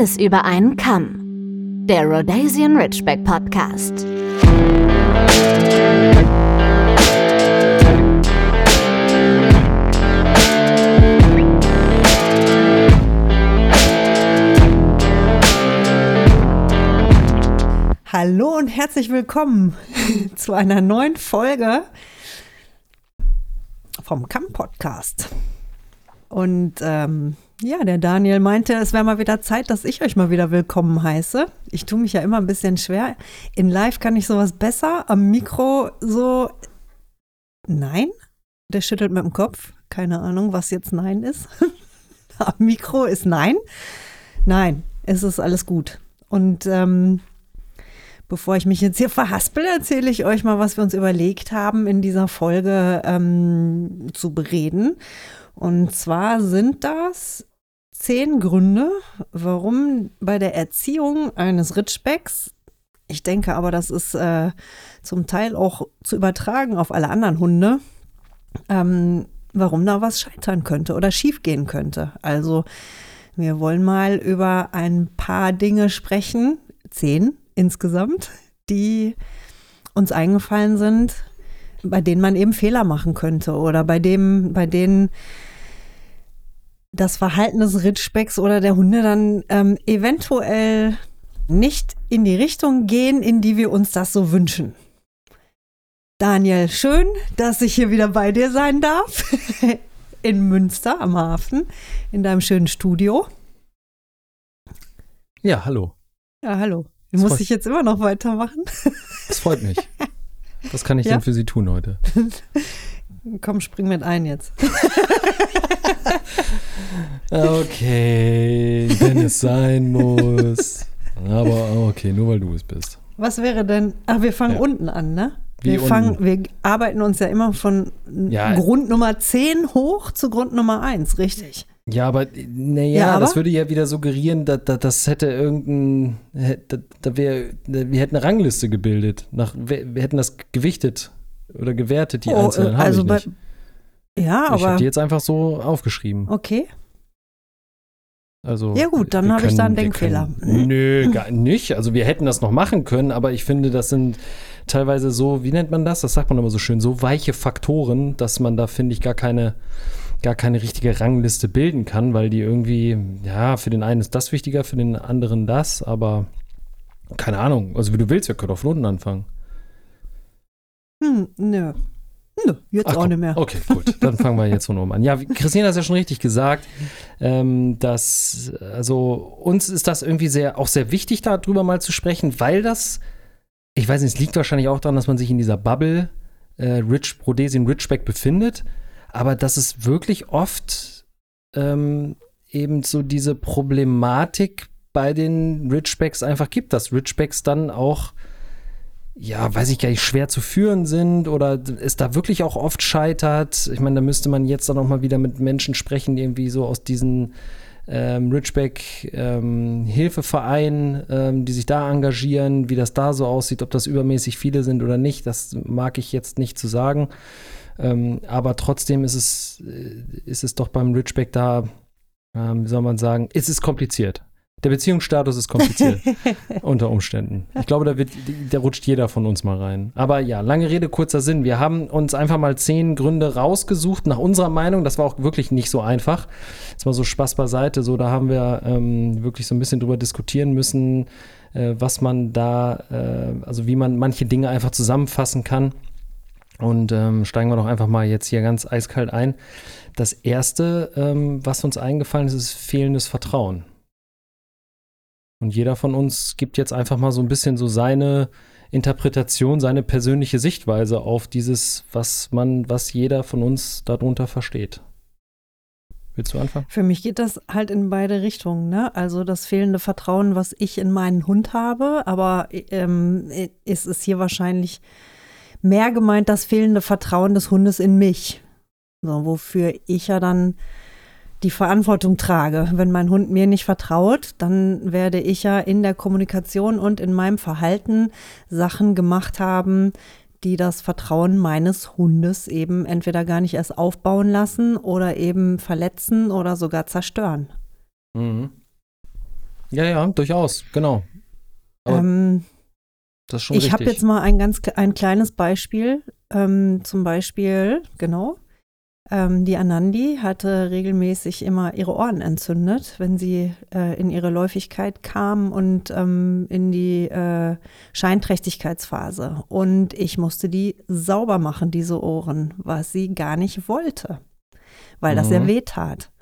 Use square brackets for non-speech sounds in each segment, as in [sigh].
Alles über einen Kamm. Der Rhodesian Ridgeback Podcast. Hallo und herzlich willkommen [laughs] zu einer neuen Folge vom Kamm Podcast. Und ähm, ja, der Daniel meinte, es wäre mal wieder Zeit, dass ich euch mal wieder willkommen heiße. Ich tue mich ja immer ein bisschen schwer. In Live kann ich sowas besser. Am Mikro so. Nein? Der schüttelt mit dem Kopf. Keine Ahnung, was jetzt Nein ist. [laughs] Am Mikro ist Nein. Nein, es ist alles gut. Und ähm, Bevor ich mich jetzt hier verhaspel, erzähle ich euch mal, was wir uns überlegt haben, in dieser Folge ähm, zu bereden. Und zwar sind das zehn Gründe, warum bei der Erziehung eines Ritschbecks, ich denke aber, das ist äh, zum Teil auch zu übertragen auf alle anderen Hunde, ähm, warum da was scheitern könnte oder schiefgehen könnte. Also wir wollen mal über ein paar Dinge sprechen, zehn insgesamt, die uns eingefallen sind, bei denen man eben Fehler machen könnte oder bei dem, bei denen das Verhalten des Ritschbecks oder der Hunde dann ähm, eventuell nicht in die Richtung gehen, in die wir uns das so wünschen. Daniel, schön, dass ich hier wieder bei dir sein darf. [laughs] In Münster am Hafen, in deinem schönen Studio. Ja, hallo. Ja, hallo. Das Muss ich jetzt immer noch weitermachen? Das freut mich. [laughs] Was kann ich ja? denn für Sie tun heute? [laughs] Komm, spring mit ein jetzt. [laughs] okay, wenn es sein muss. Aber okay, nur weil du es bist. Was wäre denn? Ach, wir fangen ja. unten an, ne? Wie wir, fangen, wir arbeiten uns ja immer von ja. Grund Nummer 10 hoch zu Grund Nummer 1, richtig? Ja, aber naja, ja, das würde ja wieder suggerieren, dass, dass das hätte irgendein, da, da wär, wir hätten eine Rangliste gebildet. Nach, wir, wir hätten das gewichtet oder gewertet, die oh, einzelnen. Also bei, ja, ich aber. Ich habe die jetzt einfach so aufgeschrieben. Okay. Also, ja gut, dann habe ich da einen Denkfehler. Können, nö, gar nicht. Also wir hätten das noch machen können, aber ich finde, das sind teilweise so, wie nennt man das? Das sagt man immer so schön, so weiche Faktoren, dass man da, finde ich, gar keine gar keine richtige Rangliste bilden kann, weil die irgendwie, ja, für den einen ist das wichtiger, für den anderen das, aber keine Ahnung. Also wie du willst, wir können auch von unten anfangen. Hm, nö. Nö, jetzt Ach, auch nicht mehr. Okay, gut. Dann fangen wir jetzt von oben an. Ja, Christine hat es ja schon richtig gesagt, ähm, dass, also uns ist das irgendwie sehr, auch sehr wichtig, darüber mal zu sprechen, weil das, ich weiß nicht, es liegt wahrscheinlich auch daran, dass man sich in dieser Bubble äh, Rich, Rhodesian Ridgeback befindet aber dass es wirklich oft ähm, eben so diese Problematik bei den Ridgebacks einfach gibt, dass Ridgebacks dann auch, ja, weiß ich gar nicht, schwer zu führen sind oder es da wirklich auch oft scheitert. Ich meine, da müsste man jetzt dann auch mal wieder mit Menschen sprechen, irgendwie so aus diesen ähm, Ridgeback ähm, ähm, die sich da engagieren, wie das da so aussieht, ob das übermäßig viele sind oder nicht, das mag ich jetzt nicht zu sagen. Ähm, aber trotzdem ist es, äh, ist es doch beim Ridgeback da, ähm, wie soll man sagen, ist es kompliziert. Der Beziehungsstatus ist kompliziert [laughs] unter Umständen. Ich glaube, da, wird, da rutscht jeder von uns mal rein. Aber ja, lange Rede, kurzer Sinn. Wir haben uns einfach mal zehn Gründe rausgesucht, nach unserer Meinung. Das war auch wirklich nicht so einfach. Jetzt mal so Spaß beiseite. So, da haben wir ähm, wirklich so ein bisschen drüber diskutieren müssen, äh, was man da, äh, also wie man manche Dinge einfach zusammenfassen kann. Und ähm, steigen wir doch einfach mal jetzt hier ganz eiskalt ein. Das erste, ähm, was uns eingefallen ist, ist fehlendes Vertrauen. Und jeder von uns gibt jetzt einfach mal so ein bisschen so seine Interpretation, seine persönliche Sichtweise auf dieses, was man, was jeder von uns darunter versteht. Willst du anfangen? Für mich geht das halt in beide Richtungen. Ne? Also das fehlende Vertrauen, was ich in meinen Hund habe, aber ähm, ist es hier wahrscheinlich mehr gemeint das fehlende Vertrauen des Hundes in mich. So, wofür ich ja dann die Verantwortung trage. Wenn mein Hund mir nicht vertraut, dann werde ich ja in der Kommunikation und in meinem Verhalten Sachen gemacht haben, die das Vertrauen meines Hundes eben entweder gar nicht erst aufbauen lassen oder eben verletzen oder sogar zerstören. Mhm. Ja, ja, durchaus, genau. Ähm, das ist schon ich habe jetzt mal ein ganz ein kleines Beispiel. Ähm, zum Beispiel, genau. Ähm, die Anandi hatte regelmäßig immer ihre Ohren entzündet, wenn sie äh, in ihre Läufigkeit kam und ähm, in die äh, Scheinträchtigkeitsphase. Und ich musste die sauber machen, diese Ohren, was sie gar nicht wollte, weil das sehr Mhm. weh tat.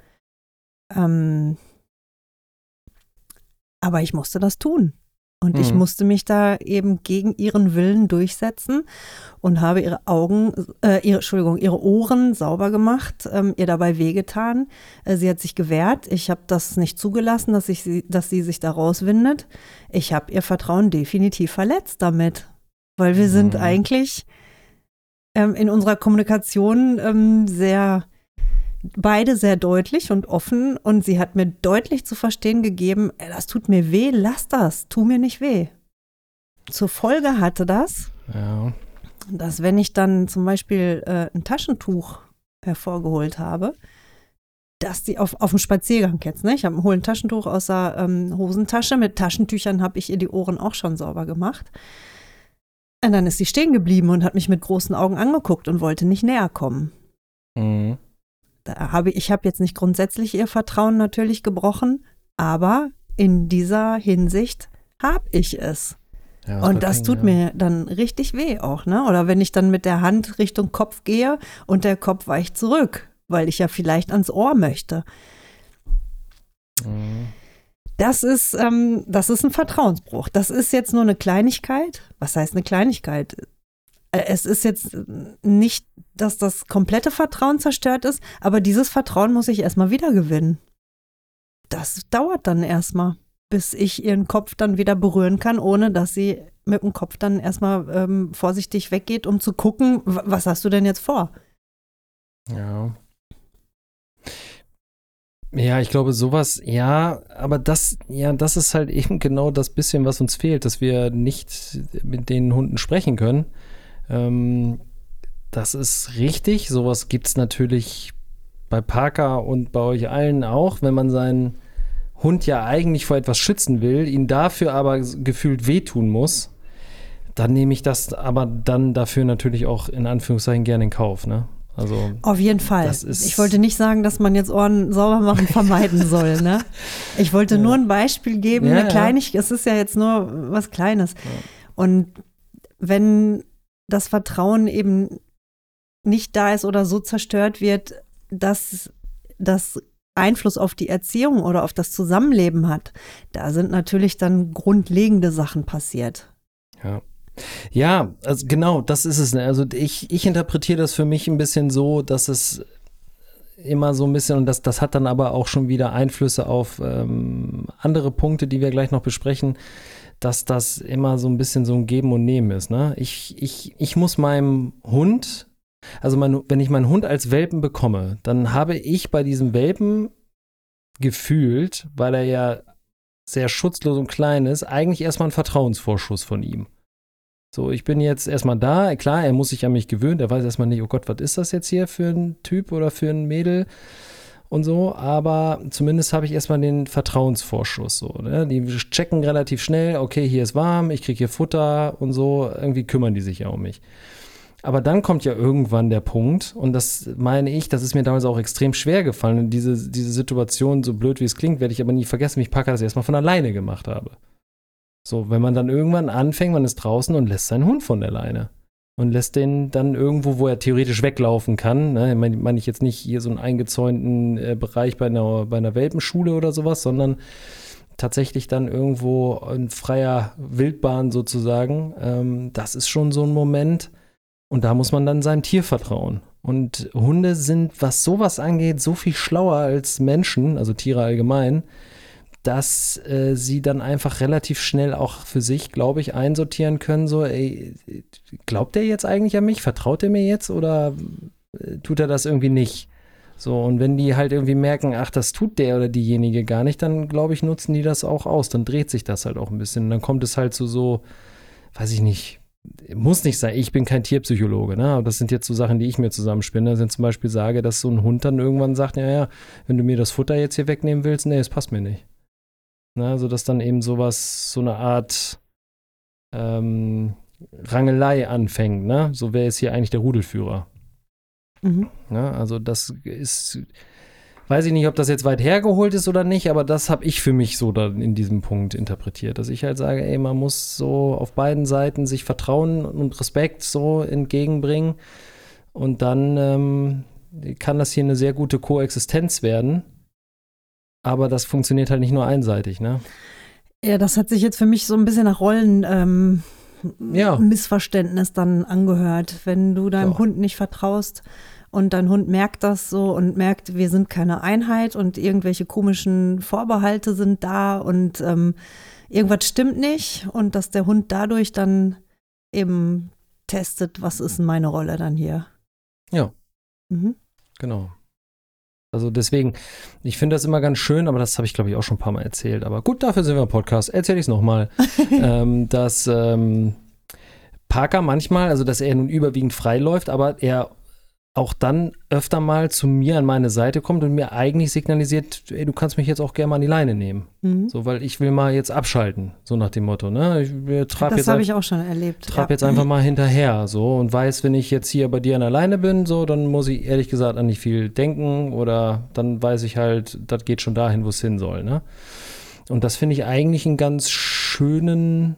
Ähm, aber ich musste das tun. Und ich Mhm. musste mich da eben gegen ihren Willen durchsetzen und habe ihre Augen, äh, ihre, Entschuldigung, ihre Ohren sauber gemacht, ähm, ihr dabei wehgetan. Äh, sie hat sich gewehrt. Ich habe das nicht zugelassen, dass, ich sie, dass sie sich da rauswindet. Ich habe ihr Vertrauen definitiv verletzt damit, weil wir sind Mhm. eigentlich ähm, in unserer Kommunikation ähm, sehr beide sehr deutlich und offen und sie hat mir deutlich zu verstehen gegeben, "Ey, das tut mir weh, lass das, tu mir nicht weh. Zur Folge hatte das, ja. dass wenn ich dann zum Beispiel äh, ein Taschentuch hervorgeholt habe, dass die auf, auf dem Spaziergang jetzt, ne? Ich habe ein Taschentuch aus der ähm, Hosentasche. Mit Taschentüchern habe ich ihr die Ohren auch schon sauber gemacht. Und dann ist sie stehen geblieben und hat mich mit großen Augen angeguckt und wollte nicht näher kommen. Mhm. Habe ich habe jetzt nicht grundsätzlich ihr Vertrauen natürlich gebrochen, aber in dieser Hinsicht habe ich es. Ja, Und das kann- tut ja. mir dann richtig weh auch, ne? Oder wenn ich dann mit der Hand Richtung Kopf gehe und der Kopf weicht zurück, weil ich ja vielleicht ans Ohr möchte. Mhm. Das ist, ähm, das ist ein Vertrauensbruch. Das ist jetzt nur eine Kleinigkeit. Was heißt eine Kleinigkeit? Äh, Es ist jetzt nicht, dass das komplette Vertrauen zerstört ist, aber dieses Vertrauen muss ich erstmal wiedergewinnen. Das dauert dann erstmal, bis ich ihren Kopf dann wieder berühren kann, ohne dass sie mit dem Kopf dann erstmal ähm, vorsichtig weggeht, um zu gucken, was hast du denn jetzt vor? Ja. Ja, ich glaube, sowas, ja, aber das, ja, das ist halt eben genau das bisschen, was uns fehlt, dass wir nicht mit den Hunden sprechen können. Ähm, das ist richtig. Sowas gibt es natürlich bei Parker und bei euch allen auch, wenn man seinen Hund ja eigentlich vor etwas schützen will, ihn dafür aber gefühlt wehtun muss, dann nehme ich das aber dann dafür natürlich auch in Anführungszeichen gerne in Kauf, ne? Also Auf jeden Fall. Ich wollte nicht sagen, dass man jetzt Ohren sauber machen [laughs] vermeiden soll. Ne? Ich wollte nur ein Beispiel geben, Ja, eine ja. Kleinigkeit, es ist ja jetzt nur was Kleines. Und wenn das Vertrauen eben nicht da ist oder so zerstört wird, dass das Einfluss auf die Erziehung oder auf das Zusammenleben hat, da sind natürlich dann grundlegende Sachen passiert. Ja. Ja, also genau, das ist es. ne? Also ich, ich interpretiere das für mich ein bisschen so, dass es immer so ein bisschen, und das, das hat dann aber auch schon wieder Einflüsse auf ähm, andere Punkte, die wir gleich noch besprechen, dass das immer so ein bisschen so ein Geben und Nehmen ist. Ne? Ich, ich, ich muss meinem Hund, also mein, wenn ich meinen Hund als Welpen bekomme, dann habe ich bei diesem Welpen gefühlt, weil er ja sehr schutzlos und klein ist, eigentlich erstmal einen Vertrauensvorschuss von ihm. So, ich bin jetzt erstmal da. Klar, er muss sich an mich gewöhnen. Er weiß erstmal nicht, oh Gott, was ist das jetzt hier für ein Typ oder für ein Mädel und so. Aber zumindest habe ich erstmal den Vertrauensvorschuss. So, ne? Die checken relativ schnell, okay, hier ist warm, ich kriege hier Futter und so. Irgendwie kümmern die sich ja um mich. Aber dann kommt ja irgendwann der Punkt, und das meine ich, das ist mir damals auch extrem schwer gefallen. Und diese, diese Situation, so blöd wie es klingt, werde ich aber nie vergessen, wie ich Parker das erstmal von alleine gemacht habe. So, wenn man dann irgendwann anfängt, man ist draußen und lässt seinen Hund von der Leine. Und lässt den dann irgendwo, wo er theoretisch weglaufen kann. Ne? Meine mein ich jetzt nicht hier so einen eingezäunten äh, Bereich bei einer, bei einer Welpenschule oder sowas, sondern tatsächlich dann irgendwo in freier Wildbahn sozusagen. Ähm, das ist schon so ein Moment. Und da muss man dann seinem Tier vertrauen. Und Hunde sind, was sowas angeht, so viel schlauer als Menschen, also Tiere allgemein, dass äh, sie dann einfach relativ schnell auch für sich, glaube ich, einsortieren können, so, ey, glaubt er jetzt eigentlich an mich? Vertraut er mir jetzt oder äh, tut er das irgendwie nicht? So, und wenn die halt irgendwie merken, ach, das tut der oder diejenige gar nicht, dann glaube ich, nutzen die das auch aus. Dann dreht sich das halt auch ein bisschen. Und dann kommt es halt zu so, weiß ich nicht, muss nicht sein, ich bin kein Tierpsychologe, ne? aber das sind jetzt so Sachen, die ich mir zusammenspinne. Wenn zum Beispiel sage, dass so ein Hund dann irgendwann sagt, ja, ja, wenn du mir das Futter jetzt hier wegnehmen willst, nee, es passt mir nicht. Ne? Also dass dann eben sowas, so eine Art ähm, Rangelei anfängt, ne? So wer ist hier eigentlich der Rudelführer? Mhm. Ne? Also das ist, weiß ich nicht, ob das jetzt weit hergeholt ist oder nicht, aber das habe ich für mich so dann in diesem Punkt interpretiert, dass ich halt sage, ey, man muss so auf beiden Seiten sich Vertrauen und Respekt so entgegenbringen und dann ähm, kann das hier eine sehr gute Koexistenz werden. Aber das funktioniert halt nicht nur einseitig, ne? Ja, das hat sich jetzt für mich so ein bisschen nach Rollen ähm, Ja. Missverständnis dann angehört. Wenn du deinem Ja. Hund nicht vertraust und dein Hund merkt das so und merkt, wir sind keine Einheit und irgendwelche komischen Vorbehalte sind da und ähm, irgendwas stimmt nicht und dass der Hund dadurch dann eben testet, was ist meine Rolle dann hier. Ja. Mhm. Genau. Also deswegen, ich finde das immer ganz schön, aber das habe ich, glaube ich, auch schon ein paar Mal erzählt. Aber gut, dafür sind wir im Podcast. Erzähle ich es nochmal. [laughs] ähm, dass ähm, Parker manchmal, also dass er nun überwiegend frei läuft, aber er auch dann öfter mal zu mir an meine Seite kommt und mir eigentlich signalisiert, ey, du kannst mich jetzt auch gerne mal an die Leine nehmen. Mhm. So, weil ich will mal jetzt abschalten, so nach dem Motto, ne? Ich äh, trab Das habe ich auch schon erlebt. trab ja. jetzt einfach mal hinterher so und weiß, wenn ich jetzt hier bei dir an der Leine bin, so, dann muss ich ehrlich gesagt an nicht viel denken oder dann weiß ich halt, das geht schon dahin, wo es hin soll, ne? Und das finde ich eigentlich einen ganz schönen,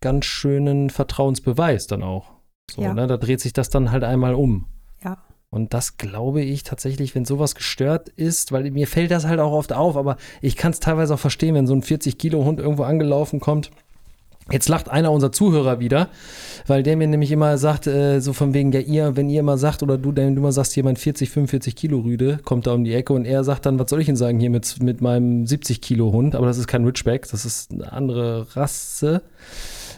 ganz schönen Vertrauensbeweis dann auch. So, Ja. ne? Da dreht sich das dann halt einmal um. Ja. Und das glaube ich tatsächlich, wenn sowas gestört ist, weil mir fällt das halt auch oft auf, aber ich kann es teilweise auch verstehen, wenn so ein 40-Kilo-Hund irgendwo angelaufen kommt. Jetzt lacht einer unserer Zuhörer wieder, weil der mir nämlich immer sagt, äh, so von wegen, ja, ihr, wenn ihr immer sagt, oder du, wenn du immer sagst, jemand 40, 45 Kilo Rüde kommt da um die Ecke und er sagt dann, was soll ich denn sagen hier mit, mit meinem 70 Kilo Hund, aber das ist kein Ridgeback, das ist eine andere Rasse.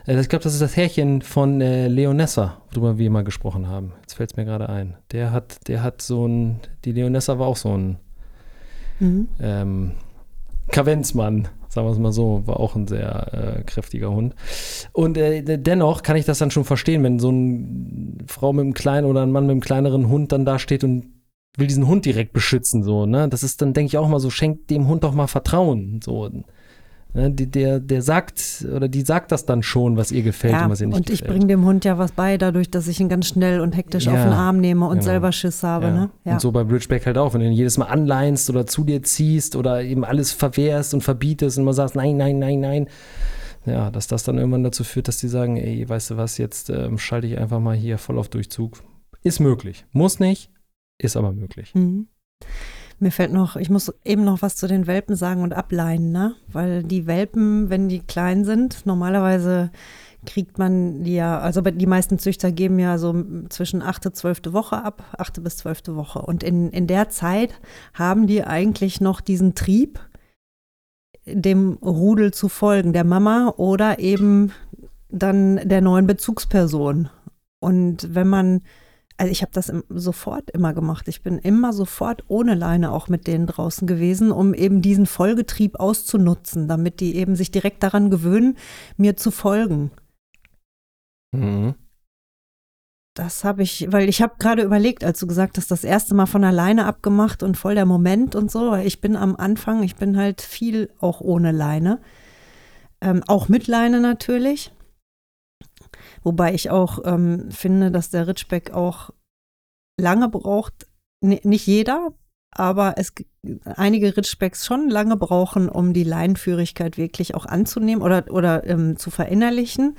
Äh, ich glaube, das ist das Härchen von äh, Leonessa, worüber wir mal gesprochen haben. Jetzt fällt es mir gerade ein. Der hat, der hat so ein, die Leonessa war auch so ein Mhm. ähm, Kavenzmann, sagen wir es mal so, war auch ein sehr äh, kräftiger Hund. Und äh, de- dennoch kann ich das dann schon verstehen, wenn so eine Frau mit einem kleinen oder ein Mann mit einem kleineren Hund dann da steht und will diesen Hund direkt beschützen, so, ne? Das ist dann, denke ich auch mal so, schenkt dem Hund doch mal Vertrauen, so. Ne? Die, der, der sagt, oder die sagt das dann schon, was ihr gefällt Ja, und was ihr nicht und ich gefällt. bringe dem Hund ja was bei, dadurch, dass ich ihn ganz schnell und hektisch Ja, auf den Arm nehme und genau. selber Schiss habe. Ja. Ne? Und so bei Bridgeback halt auch, wenn du ihn jedes Mal anleinst oder zu dir ziehst oder eben alles verwehrst und verbietest und man sagst, nein, nein, nein, nein. Ja, dass das dann irgendwann dazu führt, dass die sagen, ey, weißt du was, jetzt ähm, schalte ich einfach mal hier voll auf Durchzug. Ist möglich. Muss nicht, ist aber möglich. Mhm. Mir fällt noch, ich muss eben noch was zu den Welpen sagen und ableinen, ne? Weil die Welpen, wenn die klein sind, normalerweise kriegt man die ja, also die meisten Züchter geben ja so zwischen achte, zwölfte Woche ab, achte bis zwölfte Woche. Und in, in der Zeit haben die eigentlich noch diesen Trieb, dem Rudel zu folgen, der Mama oder eben dann der neuen Bezugsperson. Und wenn man also ich habe das im, sofort immer gemacht. Ich bin immer sofort ohne Leine auch mit denen draußen gewesen, um eben diesen Folgetrieb auszunutzen, damit die eben sich direkt daran gewöhnen, mir zu folgen. Mhm. Das habe ich, weil ich habe gerade überlegt, als du gesagt hast, das erste Mal von alleine abgemacht und voll der Moment und so, weil ich bin am Anfang, ich bin halt viel auch ohne Leine. Ähm, auch mit Leine natürlich. Wobei ich auch ähm, finde, dass der Ritschbeck auch lange braucht, N nicht jeder, aber es einige Ritschbecks schon lange brauchen, um die Leinenführigkeit wirklich auch anzunehmen oder, oder ähm, zu verinnerlichen.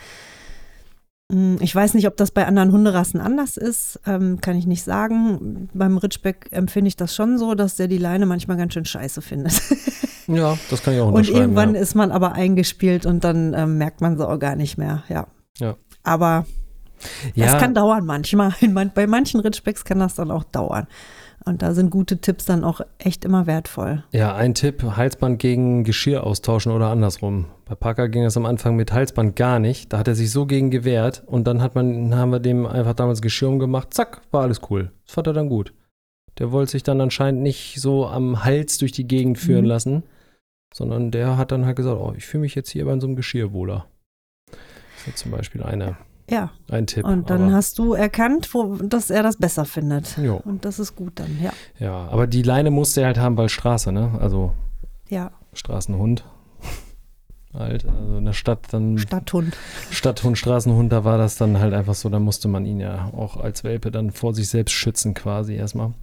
Mm, Ich weiß nicht, ob das bei anderen Hunderassen anders ist, ähm, kann ich nicht sagen. Beim Ritschbeck empfinde ich das schon so, dass der die Leine manchmal ganz schön scheiße findet. Ja, das kann ich auch Und unterschreiben. irgendwann ja. ist man aber eingespielt und dann ähm, merkt man sie auch gar nicht mehr, ja. Ja. Aber ja, es kann dauern manchmal. Man, bei manchen Ritschbecks kann das dann auch dauern. Und da sind gute Tipps dann auch echt immer wertvoll. Ja, ein Tipp, Halsband gegen Geschirr austauschen oder andersrum. Bei Parker ging das am Anfang mit Halsband gar nicht. Da hat er sich so gegen gewehrt und dann hat man, haben wir dem einfach damals Geschirr umgemacht. Zack, war alles cool. Das fand er dann gut. Der wollte sich dann anscheinend nicht so am Hals durch die Gegend führen Mhm. lassen, sondern der hat dann halt gesagt, oh, ich fühle mich jetzt hier bei so einem Geschirr wohler. Ist zum Beispiel eine, Ja, ein Tipp. und dann hast du erkannt, wo, dass er das besser findet. Jo. Und das ist gut dann, ja. Ja, aber die Leine musste er halt haben, weil Straße, ne? Also Ja, Straßenhund. [laughs] Halt, also in der Stadt dann. Stadthund. Stadthund, Straßenhund, da war das dann halt einfach so, da musste man ihn ja auch als Welpe dann vor sich selbst schützen quasi erstmal.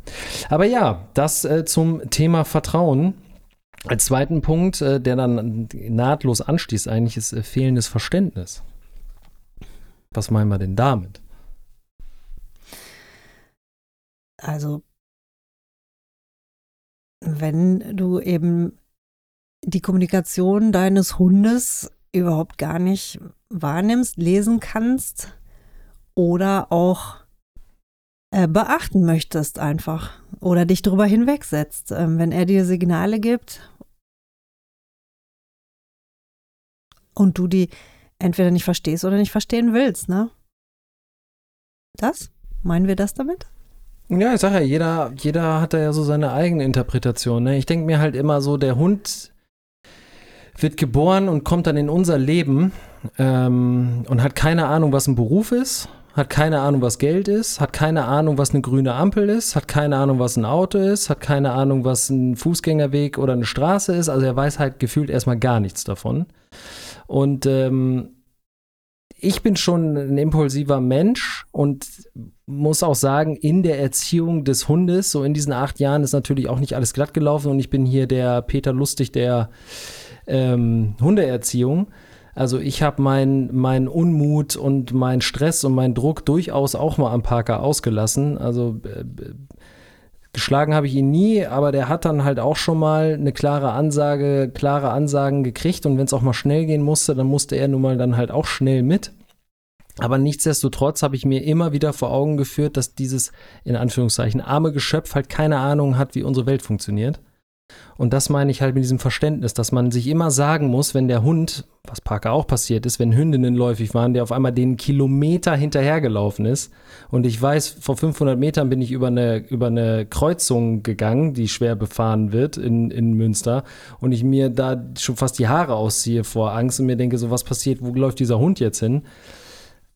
Aber ja, das äh, zum Thema Vertrauen. Als zweiten Punkt, äh, der dann nahtlos anschließt eigentlich, ist äh, fehlendes Verständnis. Was meinen wir denn damit? Also, wenn du eben die Kommunikation deines Hundes überhaupt gar nicht wahrnimmst, lesen kannst oder auch äh, beachten möchtest einfach oder dich darüber hinwegsetzt. Ähm, wenn er dir Signale gibt und du die entweder nicht verstehst oder nicht verstehen willst, ne? Das? Meinen wir das damit? Ja, ich sag ja, jeder, jeder hat da ja so seine eigene Interpretation. Ne? Ich denke mir halt immer so, der Hund wird geboren und kommt dann in unser Leben ähm, und hat keine Ahnung, was ein Beruf ist, hat keine Ahnung, was Geld ist, hat keine Ahnung, was eine grüne Ampel ist, hat keine Ahnung, was ein Auto ist, hat keine Ahnung, was ein Fußgängerweg oder eine Straße ist. Also er weiß halt gefühlt erstmal gar nichts davon. Und ähm, ich bin schon ein impulsiver Mensch und muss auch sagen, in der Erziehung des Hundes, so in diesen acht Jahren, ist natürlich auch nicht alles glatt gelaufen und ich bin hier der Peter Lustig der ähm, Hundeerziehung. Also ich habe meinen mein Unmut und meinen Stress und meinen Druck durchaus auch mal am Parker ausgelassen. Also äh, geschlagen habe ich ihn nie, aber der hat dann halt auch schon mal eine klare Ansage, klare Ansagen gekriegt und wenn es auch mal schnell gehen musste, dann musste er nun mal dann halt auch schnell mit. Aber nichtsdestotrotz habe ich mir immer wieder vor Augen geführt, dass dieses in Anführungszeichen arme Geschöpf halt keine Ahnung hat, wie unsere Welt funktioniert. Und das meine ich halt mit diesem Verständnis, dass man sich immer sagen muss, wenn der Hund, was Parker auch passiert ist, wenn Hündinnen läufig waren, der auf einmal den Kilometer hinterhergelaufen ist. Und ich weiß, vor 500 Metern bin ich über eine, über eine Kreuzung gegangen, die schwer befahren wird in, in Münster. Und ich mir da schon fast die Haare ausziehe vor Angst und mir denke, so was passiert, wo läuft dieser Hund jetzt hin?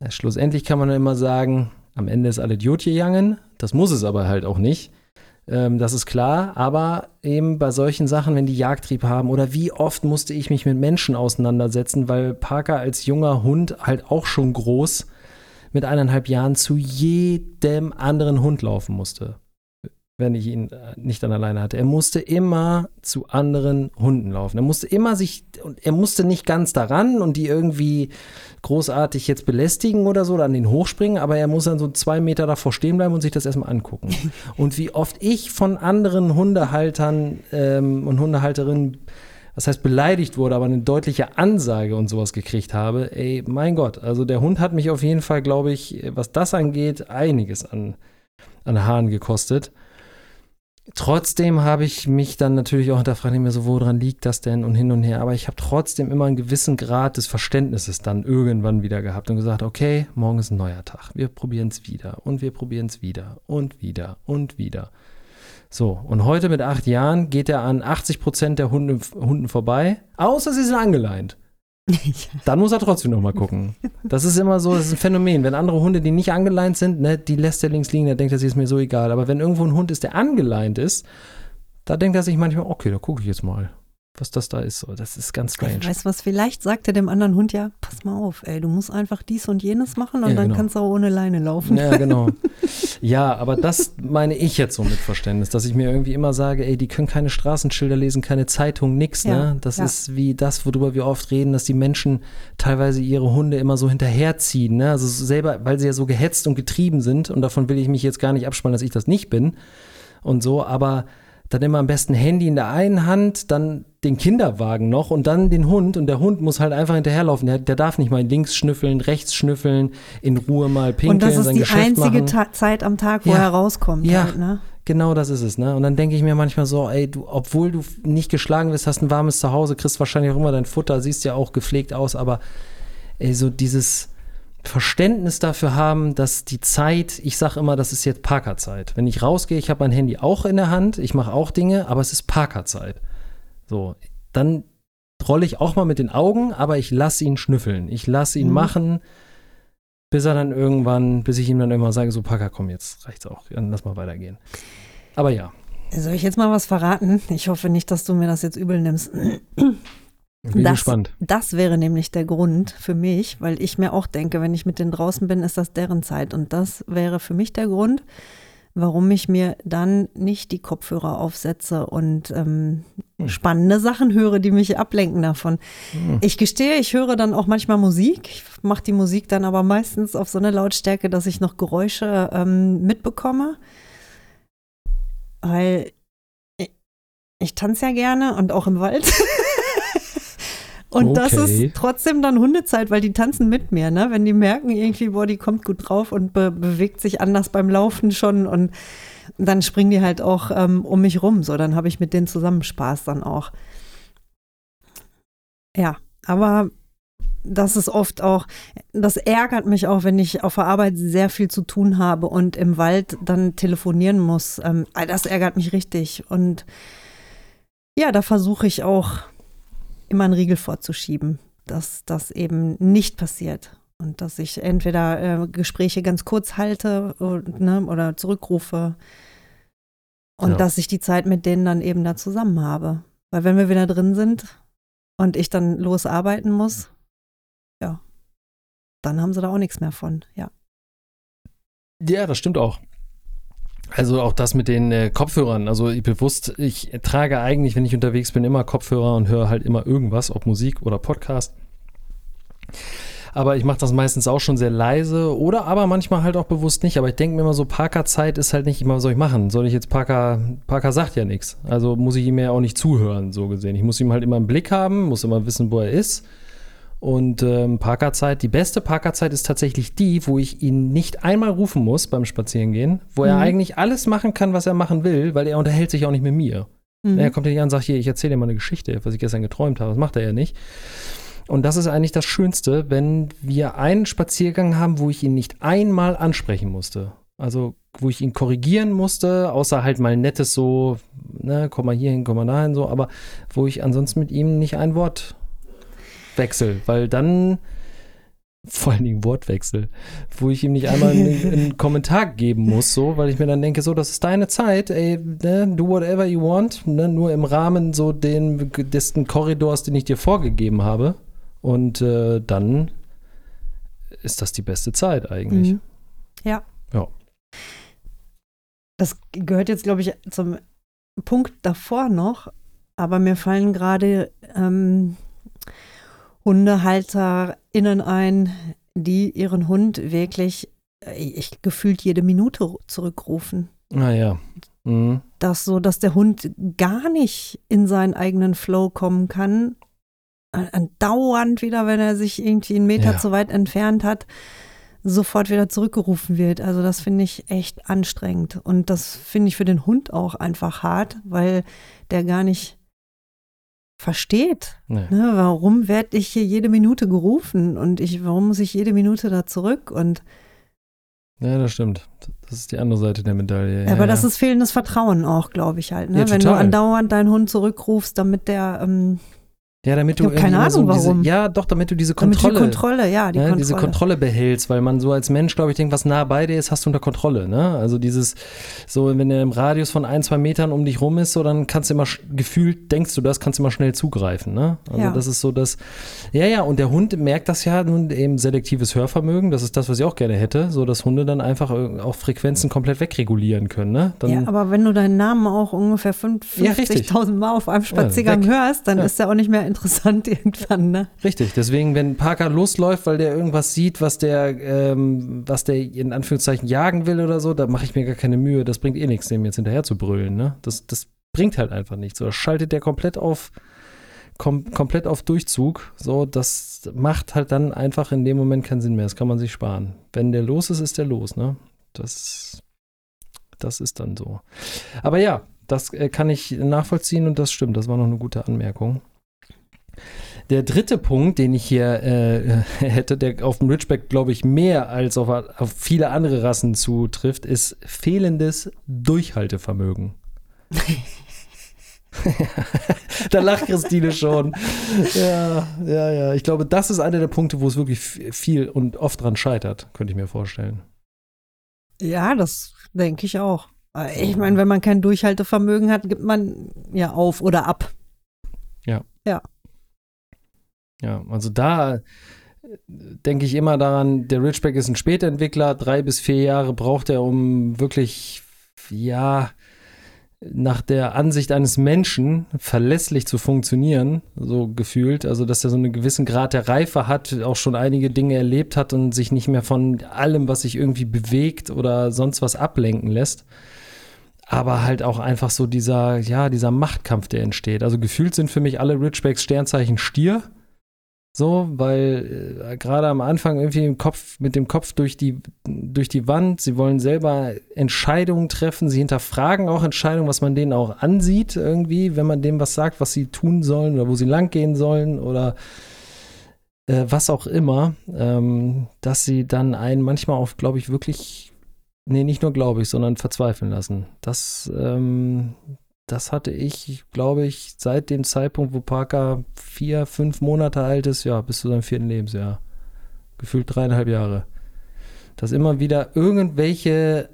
Schlussendlich kann man immer sagen, am Ende ist alle Idiot gegangen. Das muss es aber halt auch nicht. Ähm, das ist klar, aber eben bei solchen Sachen, wenn die Jagdtrieb haben oder wie oft musste ich mich mit Menschen auseinandersetzen, weil Parker als junger Hund halt auch schon groß mit eineinhalb Jahren zu jedem anderen Hund laufen musste wenn ich ihn äh, nicht dann alleine hatte. Er musste immer zu anderen Hunden laufen. Er musste immer sich, und er musste nicht ganz daran und die irgendwie großartig jetzt belästigen oder so, oder an den hochspringen, aber er muss dann so zwei Meter davor stehen bleiben und sich das erstmal angucken. [laughs] und wie oft ich von anderen Hundehaltern ähm, und Hundehalterinnen was heißt beleidigt wurde, aber eine deutliche Ansage und sowas gekriegt habe, ey, mein Gott, also der Hund hat mich auf jeden Fall, glaube ich, was das angeht, einiges an, an Haaren gekostet. Trotzdem habe ich mich dann natürlich auch hinterfragt, mir so, woran liegt das denn und hin und her. Aber ich habe trotzdem immer einen gewissen Grad des Verständnisses dann irgendwann wieder gehabt und gesagt, okay, morgen ist ein neuer Tag. Wir probieren es wieder und wir probieren es wieder und wieder und wieder. So, und heute mit acht Jahren geht er an 80 Prozent der Hunde, Hunden vorbei, außer sie sind angeleint. [laughs] Dann muss er trotzdem noch mal gucken. Das ist immer so, das ist ein Phänomen. Wenn andere Hunde, die nicht angeleint sind, ne, die lässt er links liegen, da denkt er sich, ist mir so egal. Aber wenn irgendwo ein Hund ist, der angeleint ist, da denkt er sich manchmal, okay, da gucke ich jetzt mal was das da ist. Das ist ganz strange. Weißt du was, vielleicht sagt er dem anderen Hund ja, pass mal auf, ey, du musst einfach dies und jenes machen und ja, dann genau. kannst du auch ohne Leine laufen. Ja, genau. [laughs] ja, aber das meine ich jetzt so mit Verständnis, dass ich mir irgendwie immer sage, ey, die können keine Straßenschilder lesen, keine Zeitung, nix, ne? ja, ne? Das ja. ist wie das, worüber wir oft reden, dass die Menschen teilweise ihre Hunde immer so hinterherziehen, ne? Also selber, weil sie ja so gehetzt und getrieben sind und davon will ich mich jetzt gar nicht abspannen, dass ich das nicht bin und so, aber dann immer am besten Handy in der einen Hand, dann den Kinderwagen noch und dann den Hund und der Hund muss halt einfach hinterherlaufen. Der, der darf nicht mal links schnüffeln, rechts schnüffeln, in Ruhe mal pinkeln, Und das ist die Geschäft einzige Zeit am Tag, wo ja. er rauskommt. Ja, halt, ne? genau das ist es. Ne? Und dann denke ich mir manchmal so, ey, du, obwohl du nicht geschlagen wirst, hast ein warmes Zuhause, kriegst wahrscheinlich auch immer dein Futter, siehst ja auch gepflegt aus, aber ey, so dieses Verständnis dafür haben, dass die Zeit, ich sage immer, das ist jetzt Parkerzeit. Wenn ich rausgehe, ich habe mein Handy auch in der Hand, ich mache auch Dinge, aber es ist Parkerzeit. So, dann rolle ich auch mal mit den Augen, aber ich lasse ihn schnüffeln. Ich lasse ihn mhm. machen, bis er dann irgendwann, bis ich ihm dann irgendwann sage, so Parker, komm, jetzt reicht's auch, dann lass mal weitergehen. Aber ja. Soll ich jetzt mal was verraten? Ich hoffe nicht, dass du mir das jetzt übel nimmst. Bin das, gespannt. das wäre nämlich der Grund für mich, weil ich mir auch denke, wenn ich mit denen draußen bin, ist das deren Zeit. Und das wäre für mich der Grund, warum ich mir dann nicht die Kopfhörer aufsetze und ähm, Hm. spannende Sachen höre, die mich ablenken davon. Hm. Ich gestehe, ich höre dann auch manchmal Musik. Ich mache die Musik dann aber meistens auf so eine Lautstärke, dass ich noch Geräusche ähm, mitbekomme. Weil ich, ich tanze ja gerne und auch im Wald. [laughs] Und das Okay. ist trotzdem dann Hundezeit, weil die tanzen mit mir, ne? Wenn die merken irgendwie, boah, die kommt gut drauf und be bewegt sich anders beim Laufen schon und dann springen die halt auch ähm, um mich rum. So, dann habe ich mit denen zusammen Spaß dann auch. Ja, aber das ist oft auch, das ärgert mich auch, wenn ich auf der Arbeit sehr viel zu tun habe und im Wald dann telefonieren muss. Ähm, das ärgert mich richtig. Und ja, da versuche ich auch immer einen Riegel vorzuschieben, dass das eben nicht passiert. Und dass ich entweder äh, Gespräche ganz kurz halte und, ne, oder zurückrufe. Und Ja. dass ich die Zeit mit denen dann eben da zusammen habe. Weil wenn wir wieder drin sind und ich dann losarbeiten muss, ja, dann haben sie da auch nichts mehr von. Ja. Ja, das stimmt auch. Also auch das mit den äh, Kopfhörern. Also ich bewusst, ich trage eigentlich, wenn ich unterwegs bin, immer Kopfhörer und höre halt immer irgendwas, ob Musik oder Podcast. Aber ich mache das meistens auch schon sehr leise oder aber manchmal halt auch bewusst nicht. Aber ich denke mir immer so, Parker-Zeit ist halt nicht immer, was soll ich machen? Soll ich jetzt Parker, Parker sagt ja nichts. Also muss ich ihm ja auch nicht zuhören, so gesehen. Ich muss ihm halt immer im Blick haben, muss immer wissen, wo er ist. Und ähm, Parkerzeit, die beste Parkerzeit ist tatsächlich die, wo ich ihn nicht einmal rufen muss beim Spazierengehen, wo er Mhm. eigentlich alles machen kann, was er machen will, weil er unterhält sich auch nicht mit mir. Mhm. Er kommt ja nicht an und sagt, hier, ich erzähle dir mal eine Geschichte, was ich gestern geträumt habe. Das macht er ja nicht. Und das ist eigentlich das Schönste, wenn wir einen Spaziergang haben, wo ich ihn nicht einmal ansprechen musste. Also, wo ich ihn korrigieren musste, außer halt mal nettes so, ne, komm mal hier hin, komm mal dahin, so, aber wo ich ansonsten mit ihm nicht ein Wort wechsel, weil dann vor allen Dingen Wortwechsel, wo ich ihm nicht einmal einen, [laughs] einen Kommentar geben muss, so, weil ich mir dann denke, so, das ist deine Zeit, ey, ne, do whatever you want, ne, nur im Rahmen so den, des Korridors, den ich dir vorgegeben habe. Und äh, dann ist das die beste Zeit eigentlich. Mhm. Ja. Ja. Das gehört jetzt, glaube ich, zum Punkt davor noch, aber mir fallen gerade ähm, HundehalterInnen ein, die ihren Hund wirklich äh, ich, gefühlt jede Minute zurückrufen. Naja. Mhm. Das so, dass der Hund gar nicht in seinen eigenen Flow kommen kann. Dauernd wieder, wenn er sich irgendwie einen Meter Ja. zu weit entfernt hat, sofort wieder zurückgerufen wird. Also das finde ich echt anstrengend. Und das finde ich für den Hund auch einfach hart, weil der gar nicht versteht, Nee. ne, warum werde ich hier jede Minute gerufen und ich, warum muss ich jede Minute da zurück? Und Ja, das stimmt. Das ist die andere Seite der Medaille. Ja, aber das ja. ist fehlendes Vertrauen auch, glaube ich halt. Ne? Ja, Wenn du andauernd deinen Hund zurückrufst, damit der, ähm, Ja, damit du keine Ahnung, so warum. Diese, ja, doch, damit du diese damit Kontrolle, die Kontrolle, ja, die ne, Kontrolle. diese Kontrolle behältst, weil man so als Mensch, glaube ich, denkt, was nah bei dir ist, hast du unter Kontrolle. Ne? Also dieses, so wenn er im Radius von ein, zwei Metern um dich rum ist, so dann kannst du immer gefühlt, denkst du das, kannst du immer schnell zugreifen. Ne? Also Ja. das ist so das, ja, ja, und der Hund merkt das ja nun eben selektives Hörvermögen, das ist das, was ich auch gerne hätte, so dass Hunde dann einfach äh, auch Frequenzen komplett wegregulieren können. Ne? Dann, ja, aber wenn du deinen Namen auch ungefähr fünf- Ja, richtig. 50.000 Mal auf einem Spaziergang weg. hörst, dann Ja. ist der auch nicht mehr interessant [laughs] irgendwann, ne? Richtig, deswegen, wenn Parker losläuft, weil der irgendwas sieht, was der, ähm, was der in Anführungszeichen jagen will oder so, da mache ich mir gar keine Mühe. Das bringt eh nichts, dem jetzt hinterher zu brüllen. Ne? Das, das bringt halt einfach nichts. So, das schaltet der komplett auf, kom komplett auf Durchzug. So, das macht halt dann einfach in dem Moment keinen Sinn mehr. Das kann man sich sparen. Wenn der los ist, ist der los. Ne? Das, das ist dann so. Aber ja, das äh, kann ich nachvollziehen und das stimmt. Das war noch eine gute Anmerkung. Der dritte Punkt, den ich hier äh, [laughs] hätte, der auf dem Ridgeback, glaube ich, mehr als auf, auf viele andere Rassen zutrifft, ist fehlendes Durchhaltevermögen. [laughs] da lacht Christine schon. Ja, ja, ja. Ich glaube, das ist einer der Punkte, wo es wirklich viel und oft dran scheitert, könnte ich mir vorstellen. Ja, das denke ich auch. Ich meine, wenn man kein Durchhaltevermögen hat, gibt man ja auf oder ab. Ja. Ja. Ja, also da äh, denke ich immer daran, der Ridgeback ist ein Spätentwickler, drei bis vier Jahre braucht er, um wirklich, ja, nach der Ansicht eines Menschen verlässlich zu funktionieren, so gefühlt. Also, dass er so einen gewissen Grad der Reife hat, auch schon einige Dinge erlebt hat und sich nicht mehr von allem, was sich irgendwie bewegt oder sonst was ablenken lässt. Aber halt auch einfach so dieser, ja, dieser Machtkampf, der entsteht. Also gefühlt sind für mich alle Ridgebacks Sternzeichen Stier. So, weil äh, gerade am Anfang irgendwie im Kopf, mit dem Kopf durch die, durch die Wand, sie wollen selber Entscheidungen treffen, sie hinterfragen auch Entscheidungen, was man denen auch ansieht, irgendwie, wenn man dem was sagt, was sie tun sollen oder wo sie langgehen sollen oder äh, was auch immer, ähm, dass sie dann einen manchmal auch, glaube ich, wirklich, nee, nicht nur glaube ich, sondern verzweifeln lassen. Das, ähm, das hatte ich, glaube ich, seit dem Zeitpunkt, wo Parker vier, fünf Monate alt ist, ja, bis zu seinem vierten Lebensjahr. Gefühlt dreieinhalb Jahre. Dass immer wieder irgendwelche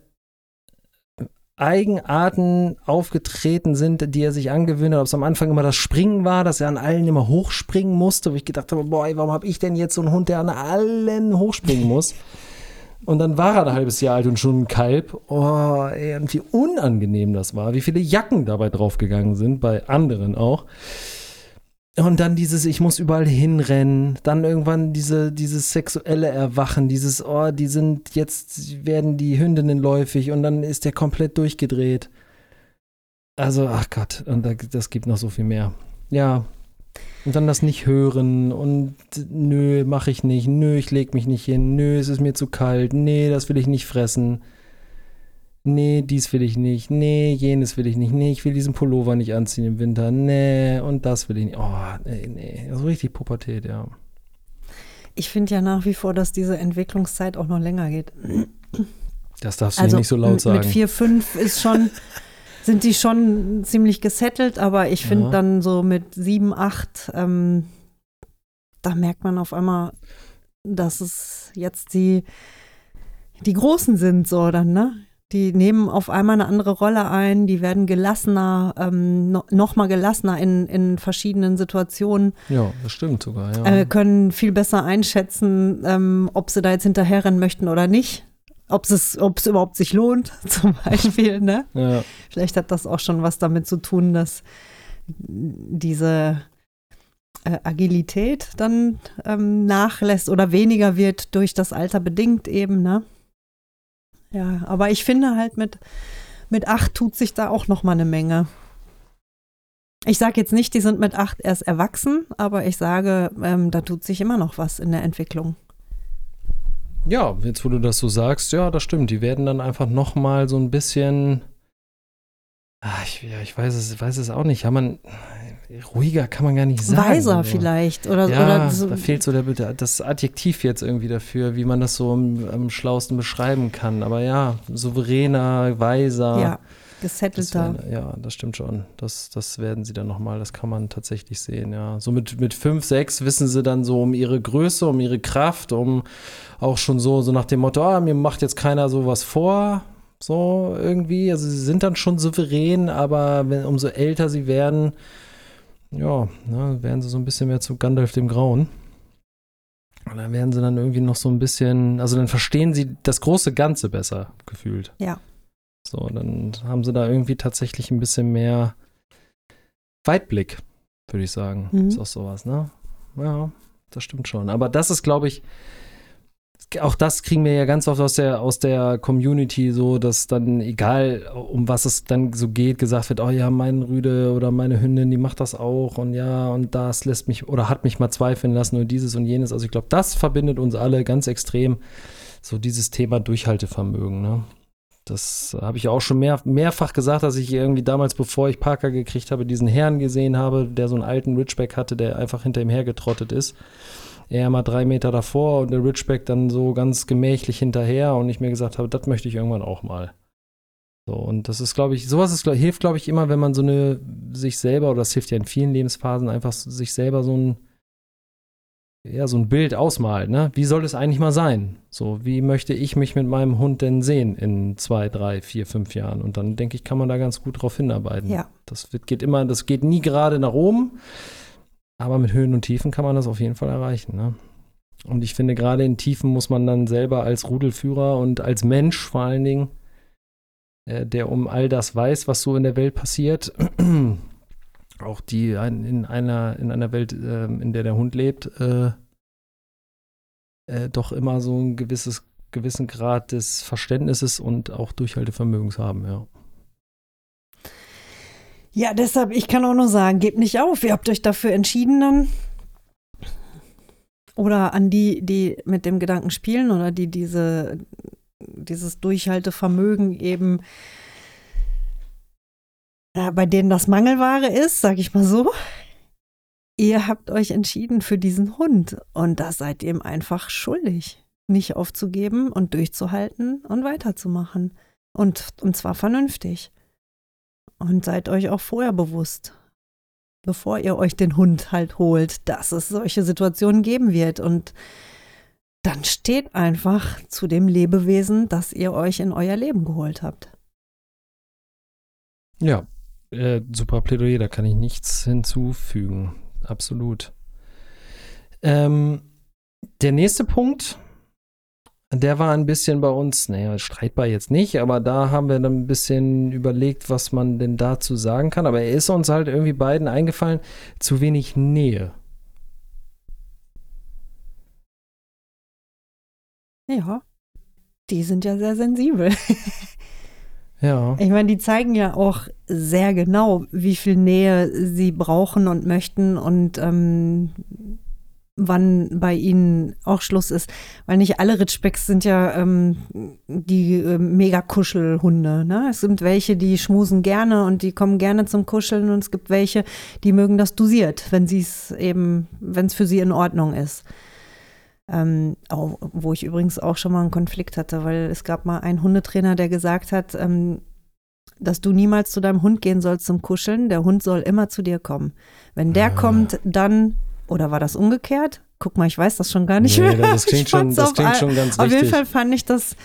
Eigenarten aufgetreten sind, die er sich angewöhnt hat. Ob es am Anfang immer das Springen war, dass er an allen immer hochspringen musste, wo ich gedacht habe, boah, warum habe ich denn jetzt so einen Hund, der an allen hochspringen muss? [laughs] Und dann war er ein halbes Jahr alt und schon ein Kalb. Oh, ey, und wie unangenehm das war, wie viele Jacken dabei draufgegangen sind, bei anderen auch. Und dann dieses, ich muss überall hinrennen. Dann irgendwann diese, dieses sexuelle Erwachen, dieses, oh, die sind, jetzt werden die Hündinnen läufig und dann ist der komplett durchgedreht. Also, ach Gott, und das gibt noch so viel mehr. Ja, und dann das nicht hören und nö, mache ich nicht, nö, ich leg mich nicht hin, nö, es ist mir zu kalt, nee, das will ich nicht fressen. Nee, dies will ich nicht, nee, jenes will ich nicht, nee, ich will diesen Pullover nicht anziehen im Winter, nee, und das will ich nicht. Oh, nee, nee, so richtig Pubertät, ja. Ich finde ja nach wie vor, dass diese Entwicklungszeit auch noch länger geht. Das darfst du also nicht so laut sagen. Mit vier, fünf ist schon [laughs] sind die schon ziemlich gesettelt, aber ich finde ja. dann so mit sieben, acht, ähm, da merkt man auf einmal, dass es jetzt die, die Großen sind, so dann, ne? Die nehmen auf einmal eine andere Rolle ein, die werden gelassener, ähm, no, noch mal gelassener in, in verschiedenen Situationen. Ja, das stimmt sogar, ja. Äh, können viel besser einschätzen, ähm, ob sie da jetzt hinterherrennen möchten oder nicht ob es ob es überhaupt sich lohnt, [laughs] zum Beispiel. Ne? Ja. Vielleicht hat das auch schon was damit zu tun, dass diese äh, Agilität dann ähm, nachlässt oder weniger wird durch das Alter bedingt eben. Ne? Ja, aber ich finde halt mit mit acht tut sich da auch noch mal eine Menge. Ich sage jetzt nicht, die sind mit acht erst erwachsen, aber ich sage, ähm, da tut sich immer noch was in der Entwicklung. Ja, jetzt wo du das so sagst, ja, das stimmt. Die werden dann einfach noch mal so ein bisschen, ach, ich, ja, ich weiß es, weiß es auch nicht. Ja, man ruhiger kann man gar nicht sagen. Weiser so. vielleicht oder, ja, oder so. da fehlt so der, das Adjektiv jetzt irgendwie dafür, wie man das so am, am schlausten beschreiben kann. Aber ja, souveräner, weiser. Ja gesettelter. Das wär, ja, das stimmt schon. Das, das werden sie dann nochmal, das kann man tatsächlich sehen, ja. So mit, mit fünf, sechs wissen sie dann so um ihre Größe, um ihre Kraft, um auch schon so, so nach dem Motto, ah, mir macht jetzt keiner sowas vor, so irgendwie. Also sie sind dann schon souverän, aber wenn, umso älter sie werden, ja, ne, werden sie so ein bisschen mehr zu Gandalf dem Grauen. Und dann werden sie dann irgendwie noch so ein bisschen, also dann verstehen sie das große Ganze besser gefühlt. Ja. So, dann haben sie da irgendwie tatsächlich ein bisschen mehr Weitblick, würde ich sagen. Mhm. Ist auch sowas, ne? Ja, das stimmt schon. Aber das ist, glaube ich, auch das kriegen wir ja ganz oft aus der, aus der Community so, dass dann, egal um was es dann so geht, gesagt wird, oh ja, mein Rüde oder meine Hündin, die macht das auch und ja, und das lässt mich oder hat mich mal zweifeln lassen und dieses und jenes. Also ich glaube, das verbindet uns alle ganz extrem, so dieses Thema Durchhaltevermögen, ne? Das habe ich auch schon mehr, mehrfach gesagt, dass ich irgendwie damals, bevor ich Parker gekriegt habe, diesen Herrn gesehen habe, der so einen alten Ridgeback hatte, der einfach hinter ihm hergetrottet ist. Er mal drei Meter davor und der Ridgeback dann so ganz gemächlich hinterher und ich mir gesagt habe, das möchte ich irgendwann auch mal. So, und das ist, glaube ich, sowas ist, hilft, glaube ich, immer, wenn man so eine sich selber, oder das hilft ja in vielen Lebensphasen, einfach sich selber so ein ja, so ein Bild ausmalt, ne? Wie soll es eigentlich mal sein? So, wie möchte ich mich mit meinem Hund denn sehen in zwei, drei, vier, fünf Jahren? Und dann denke ich, kann man da ganz gut drauf hinarbeiten. Ja. Das wird, geht immer, das geht nie gerade nach oben. aber mit Höhen und Tiefen kann man das auf jeden Fall erreichen. Ne? Und ich finde, gerade in Tiefen muss man dann selber als Rudelführer und als Mensch vor allen Dingen, äh, der um all das weiß, was so in der Welt passiert, auch die in einer, in einer Welt, äh, in der der Hund lebt, äh, äh, doch immer so ein gewisses, gewissen Grad des Verständnisses und auch Durchhaltevermögens haben, ja. Ja, deshalb, ich kann auch nur sagen, gebt nicht auf. Ihr habt euch dafür entschieden dann. Oder an die, die mit dem Gedanken spielen oder die diese, dieses Durchhaltevermögen eben, äh, bei denen das Mangelware ist, sag ich mal so. Ihr habt euch entschieden für diesen Hund und das seid ihr ihm einfach schuldig, nicht aufzugeben und durchzuhalten und weiterzumachen. Und, und zwar vernünftig. Und seid euch auch vorher bewusst, bevor ihr euch den Hund halt holt, dass es solche Situationen geben wird. Und dann steht einfach zu dem Lebewesen, das ihr euch in euer Leben geholt habt. Ja, äh, super Plädoyer, da kann ich nichts hinzufügen. Absolut. Ähm, der nächste Punkt, der war ein bisschen bei uns, naja, streitbar jetzt nicht, aber da haben wir dann ein bisschen überlegt, was man denn dazu sagen kann. Aber er ist uns halt irgendwie beiden eingefallen, zu wenig Nähe. Ja, die sind ja sehr sensibel. [laughs] Ja. Ich meine, die zeigen ja auch sehr genau, wie viel Nähe sie brauchen und möchten und ähm, wann bei ihnen auch Schluss ist. Weil nicht alle Ritschbecks sind ja ähm, die äh, Mega-Kuschelhunde. Ne? Es gibt welche, die schmusen gerne und die kommen gerne zum Kuscheln und es gibt welche, die mögen das dosiert, wenn sie es eben, wenn es für sie in Ordnung ist. Ähm, auch, wo ich übrigens auch schon mal einen Konflikt hatte, weil es gab mal einen Hundetrainer, der gesagt hat, ähm, dass du niemals zu deinem Hund gehen sollst zum Kuscheln. Der Hund soll immer zu dir kommen. Wenn der ah. kommt, dann oder war das umgekehrt? Guck mal, ich weiß das schon gar nicht nee, mehr. Das klingt, [laughs] schon, das klingt schon ganz Auf richtig. jeden Fall fand ich das.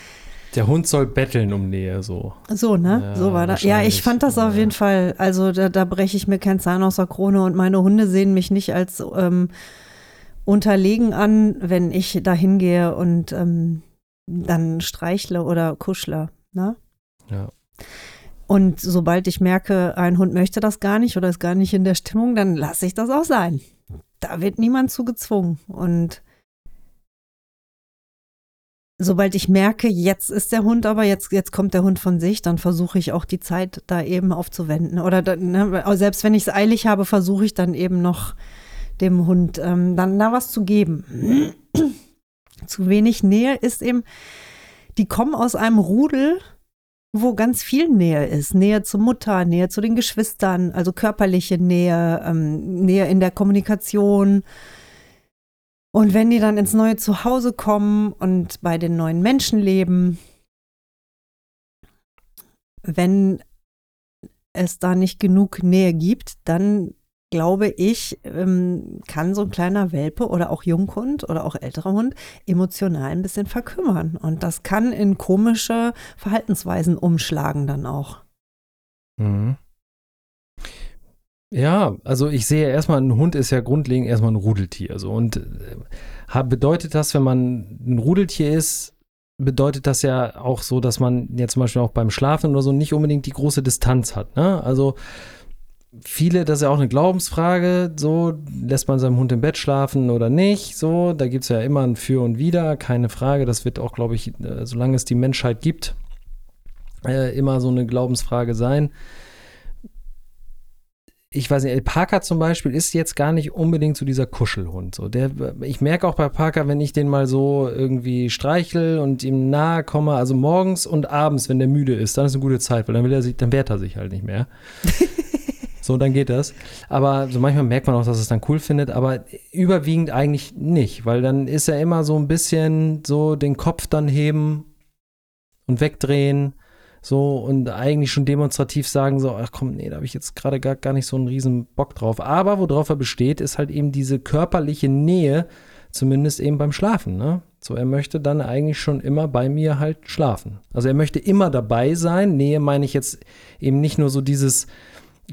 Der Hund soll betteln um Nähe, so. So, ne? Ja, so war das. Ja, ich fand das auf jeden Fall. Also da, da breche ich mir keinen Zahn aus der Krone und meine Hunde sehen mich nicht als ähm, unterlegen an, wenn ich da hingehe und ähm, dann streichle oder kuschle. Ne? Ja. Und sobald ich merke, ein Hund möchte das gar nicht oder ist gar nicht in der Stimmung, dann lasse ich das auch sein da wird niemand zu gezwungen. Und sobald ich merke, jetzt ist der Hund aber, jetzt, jetzt kommt der Hund von sich, dann versuche ich auch die Zeit da eben aufzuwenden. Oder da, ne, selbst wenn ich es eilig habe, versuche ich dann eben noch dem Hund ähm, dann da was zu geben. [clears throat] zu wenig Nähe ist eben, die kommen aus einem Rudel, wo ganz viel Nähe ist. Nähe zur Mutter, Nähe zu den Geschwistern, also körperliche Nähe, ähm, Nähe in der Kommunikation. Und wenn die dann ins neue Zuhause kommen und bei den neuen Menschen leben, wenn es da nicht genug Nähe gibt, dann glaube ich, ähm, kann so ein kleiner Welpe oder auch Junghund oder auch älterer Hund emotional ein bisschen verkümmern. Und das kann in komische Verhaltensweisen umschlagen dann auch. Mhm. Ja, also ich sehe erstmal, ein Hund ist ja grundlegend erstmal ein Rudeltier. So. Und äh, bedeutet das, wenn man ein Rudeltier ist, bedeutet das ja auch so, dass man ja zum Beispiel auch beim Schlafen oder so nicht unbedingt die große Distanz hat. Ne? Also viele, das ist ja auch eine Glaubensfrage, so, lässt man seinem Hund im Bett schlafen oder nicht, so, da gibt es ja immer ein Für und Wider, keine Frage, das wird auch, glaube ich, äh, solange es die Menschheit gibt, äh, immer so eine Glaubensfrage sein. Ich weiß nicht, Parker zum Beispiel ist jetzt gar nicht unbedingt so dieser Kuschelhund. So, der, ich merke auch bei Parker, wenn ich den mal so irgendwie streichel und ihm nahe komme, also morgens und abends, wenn der müde ist, dann ist eine gute Zeit, weil dann will er sich, dann wehrt er sich halt nicht mehr. [laughs] So, dann geht das. Aber so manchmal merkt man auch, dass es dann cool findet, aber überwiegend eigentlich nicht, weil dann ist er immer so ein bisschen so den Kopf dann heben und wegdrehen. So und eigentlich schon demonstrativ sagen, so, ach komm, nee, da habe ich jetzt gerade gar, gar nicht so einen riesen Bock drauf. Aber worauf er besteht, ist halt eben diese körperliche Nähe, zumindest eben beim Schlafen, ne? So, er möchte dann eigentlich schon immer bei mir halt schlafen. Also er möchte immer dabei sein. Nähe meine ich jetzt eben nicht nur so dieses,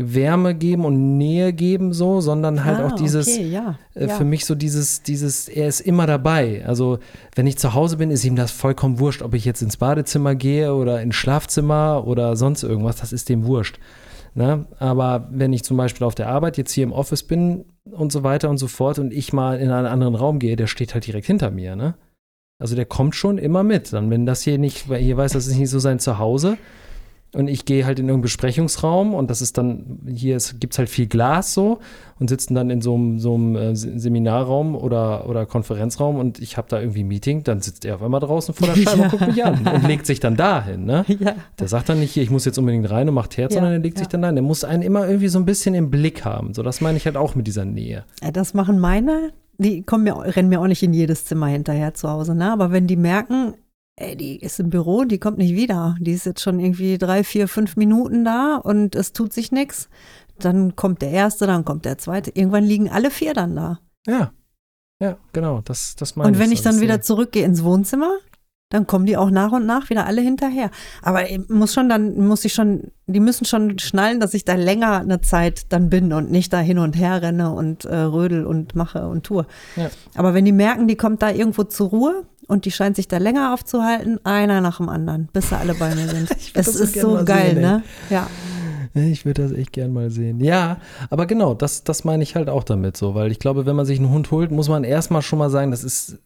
Wärme geben und Nähe geben, so, sondern halt Ah, auch dieses, okay, ja, äh, ja. für mich so dieses, dieses, er ist immer dabei. Also, wenn ich zu Hause bin, ist ihm das vollkommen wurscht, ob ich jetzt ins Badezimmer gehe oder ins Schlafzimmer oder sonst irgendwas, das ist dem wurscht. Ne? Aber wenn ich zum Beispiel auf der Arbeit jetzt hier im Office bin und so weiter und so fort und ich mal in einen anderen Raum gehe, der steht halt direkt hinter mir, ne? Also der kommt schon immer mit. Dann, wenn das hier nicht, weil hier weiß, das ist nicht so sein Zuhause, und ich gehe halt in irgendeinen Besprechungsraum und das ist dann, hier gibt es halt viel Glas so und sitzen dann in so einem, so einem äh, Se- Seminarraum oder, oder Konferenzraum und ich habe da irgendwie ein Meeting, dann sitzt er auf einmal draußen vor der [laughs] Scheibe und guckt mich an und legt sich dann dahin, ne? [laughs] Ja. Der sagt dann nicht hier, ich muss jetzt unbedingt rein und macht Herz, Ja, sondern er legt sich ja. dann dahin. Der muss einen immer irgendwie so ein bisschen im Blick haben. So, das meine ich halt auch mit dieser Nähe. Ja, Das machen meine, die kommen mir, rennen mir auch nicht in jedes Zimmer hinterher zu Hause, ne? Aber wenn die merken, ey, die ist im Büro, die kommt nicht wieder, die ist jetzt schon irgendwie drei, vier, fünf Minuten da und es tut sich nichts, dann kommt der erste, dann kommt der zweite. Irgendwann liegen alle vier dann da. Ja. Ja, genau, das, das meine Und wenn so. ich dann wieder zurückgehe ins Wohnzimmer, dann kommen die auch nach und nach wieder alle hinterher. Aber ich muss schon dann, muss ich schon, die müssen schon schnallen, dass ich da länger eine Zeit dann bin und nicht da hin und her renne und äh, rödel und mache und tue. Ja. Aber wenn die merken, die kommt da irgendwo zur Ruhe und die scheint sich da länger aufzuhalten, einer nach dem anderen, bis sie alle bei mir [laughs] sind. Das ist so geil, sehen, ne? Ja. Ich würde das echt gern mal sehen. Ja, aber genau, das, das meine ich halt auch damit so, weil ich glaube, wenn man sich einen Hund holt, muss man erstmal schon mal sagen, das ist,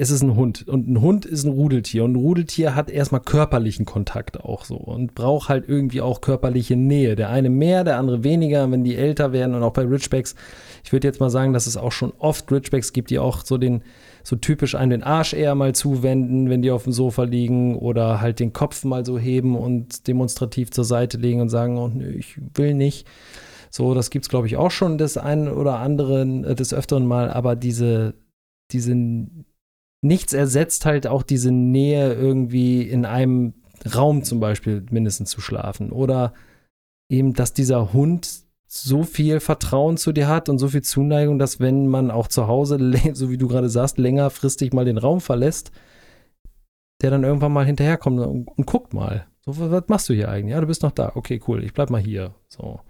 es ist ein Hund. Und ein Hund ist ein Rudeltier. Und ein Rudeltier hat erstmal körperlichen Kontakt auch so und braucht halt irgendwie auch körperliche Nähe. Der eine mehr, der andere weniger, wenn die älter werden und auch bei Ridgebacks. Ich würde jetzt mal sagen, dass es auch schon oft Ridgebacks gibt, die auch so den, so typisch einen den Arsch eher mal zuwenden, wenn die auf dem Sofa liegen oder halt den Kopf mal so heben und demonstrativ zur Seite legen und sagen, oh, nö, ich will nicht. So, das gibt es, glaube ich, auch schon des einen oder anderen, äh, des öfteren Mal, aber diese, diese nichts ersetzt halt auch diese Nähe irgendwie in einem Raum zum Beispiel mindestens zu schlafen. Oder eben, dass dieser Hund so viel Vertrauen zu dir hat und so viel Zuneigung, dass wenn man auch zu Hause, [laughs] so wie du gerade sagst, längerfristig mal den Raum verlässt, der dann irgendwann mal hinterherkommt und, und guckt mal. So, was was machst du hier eigentlich? Ja, du bist noch da. Okay, cool, ich bleib mal hier. So.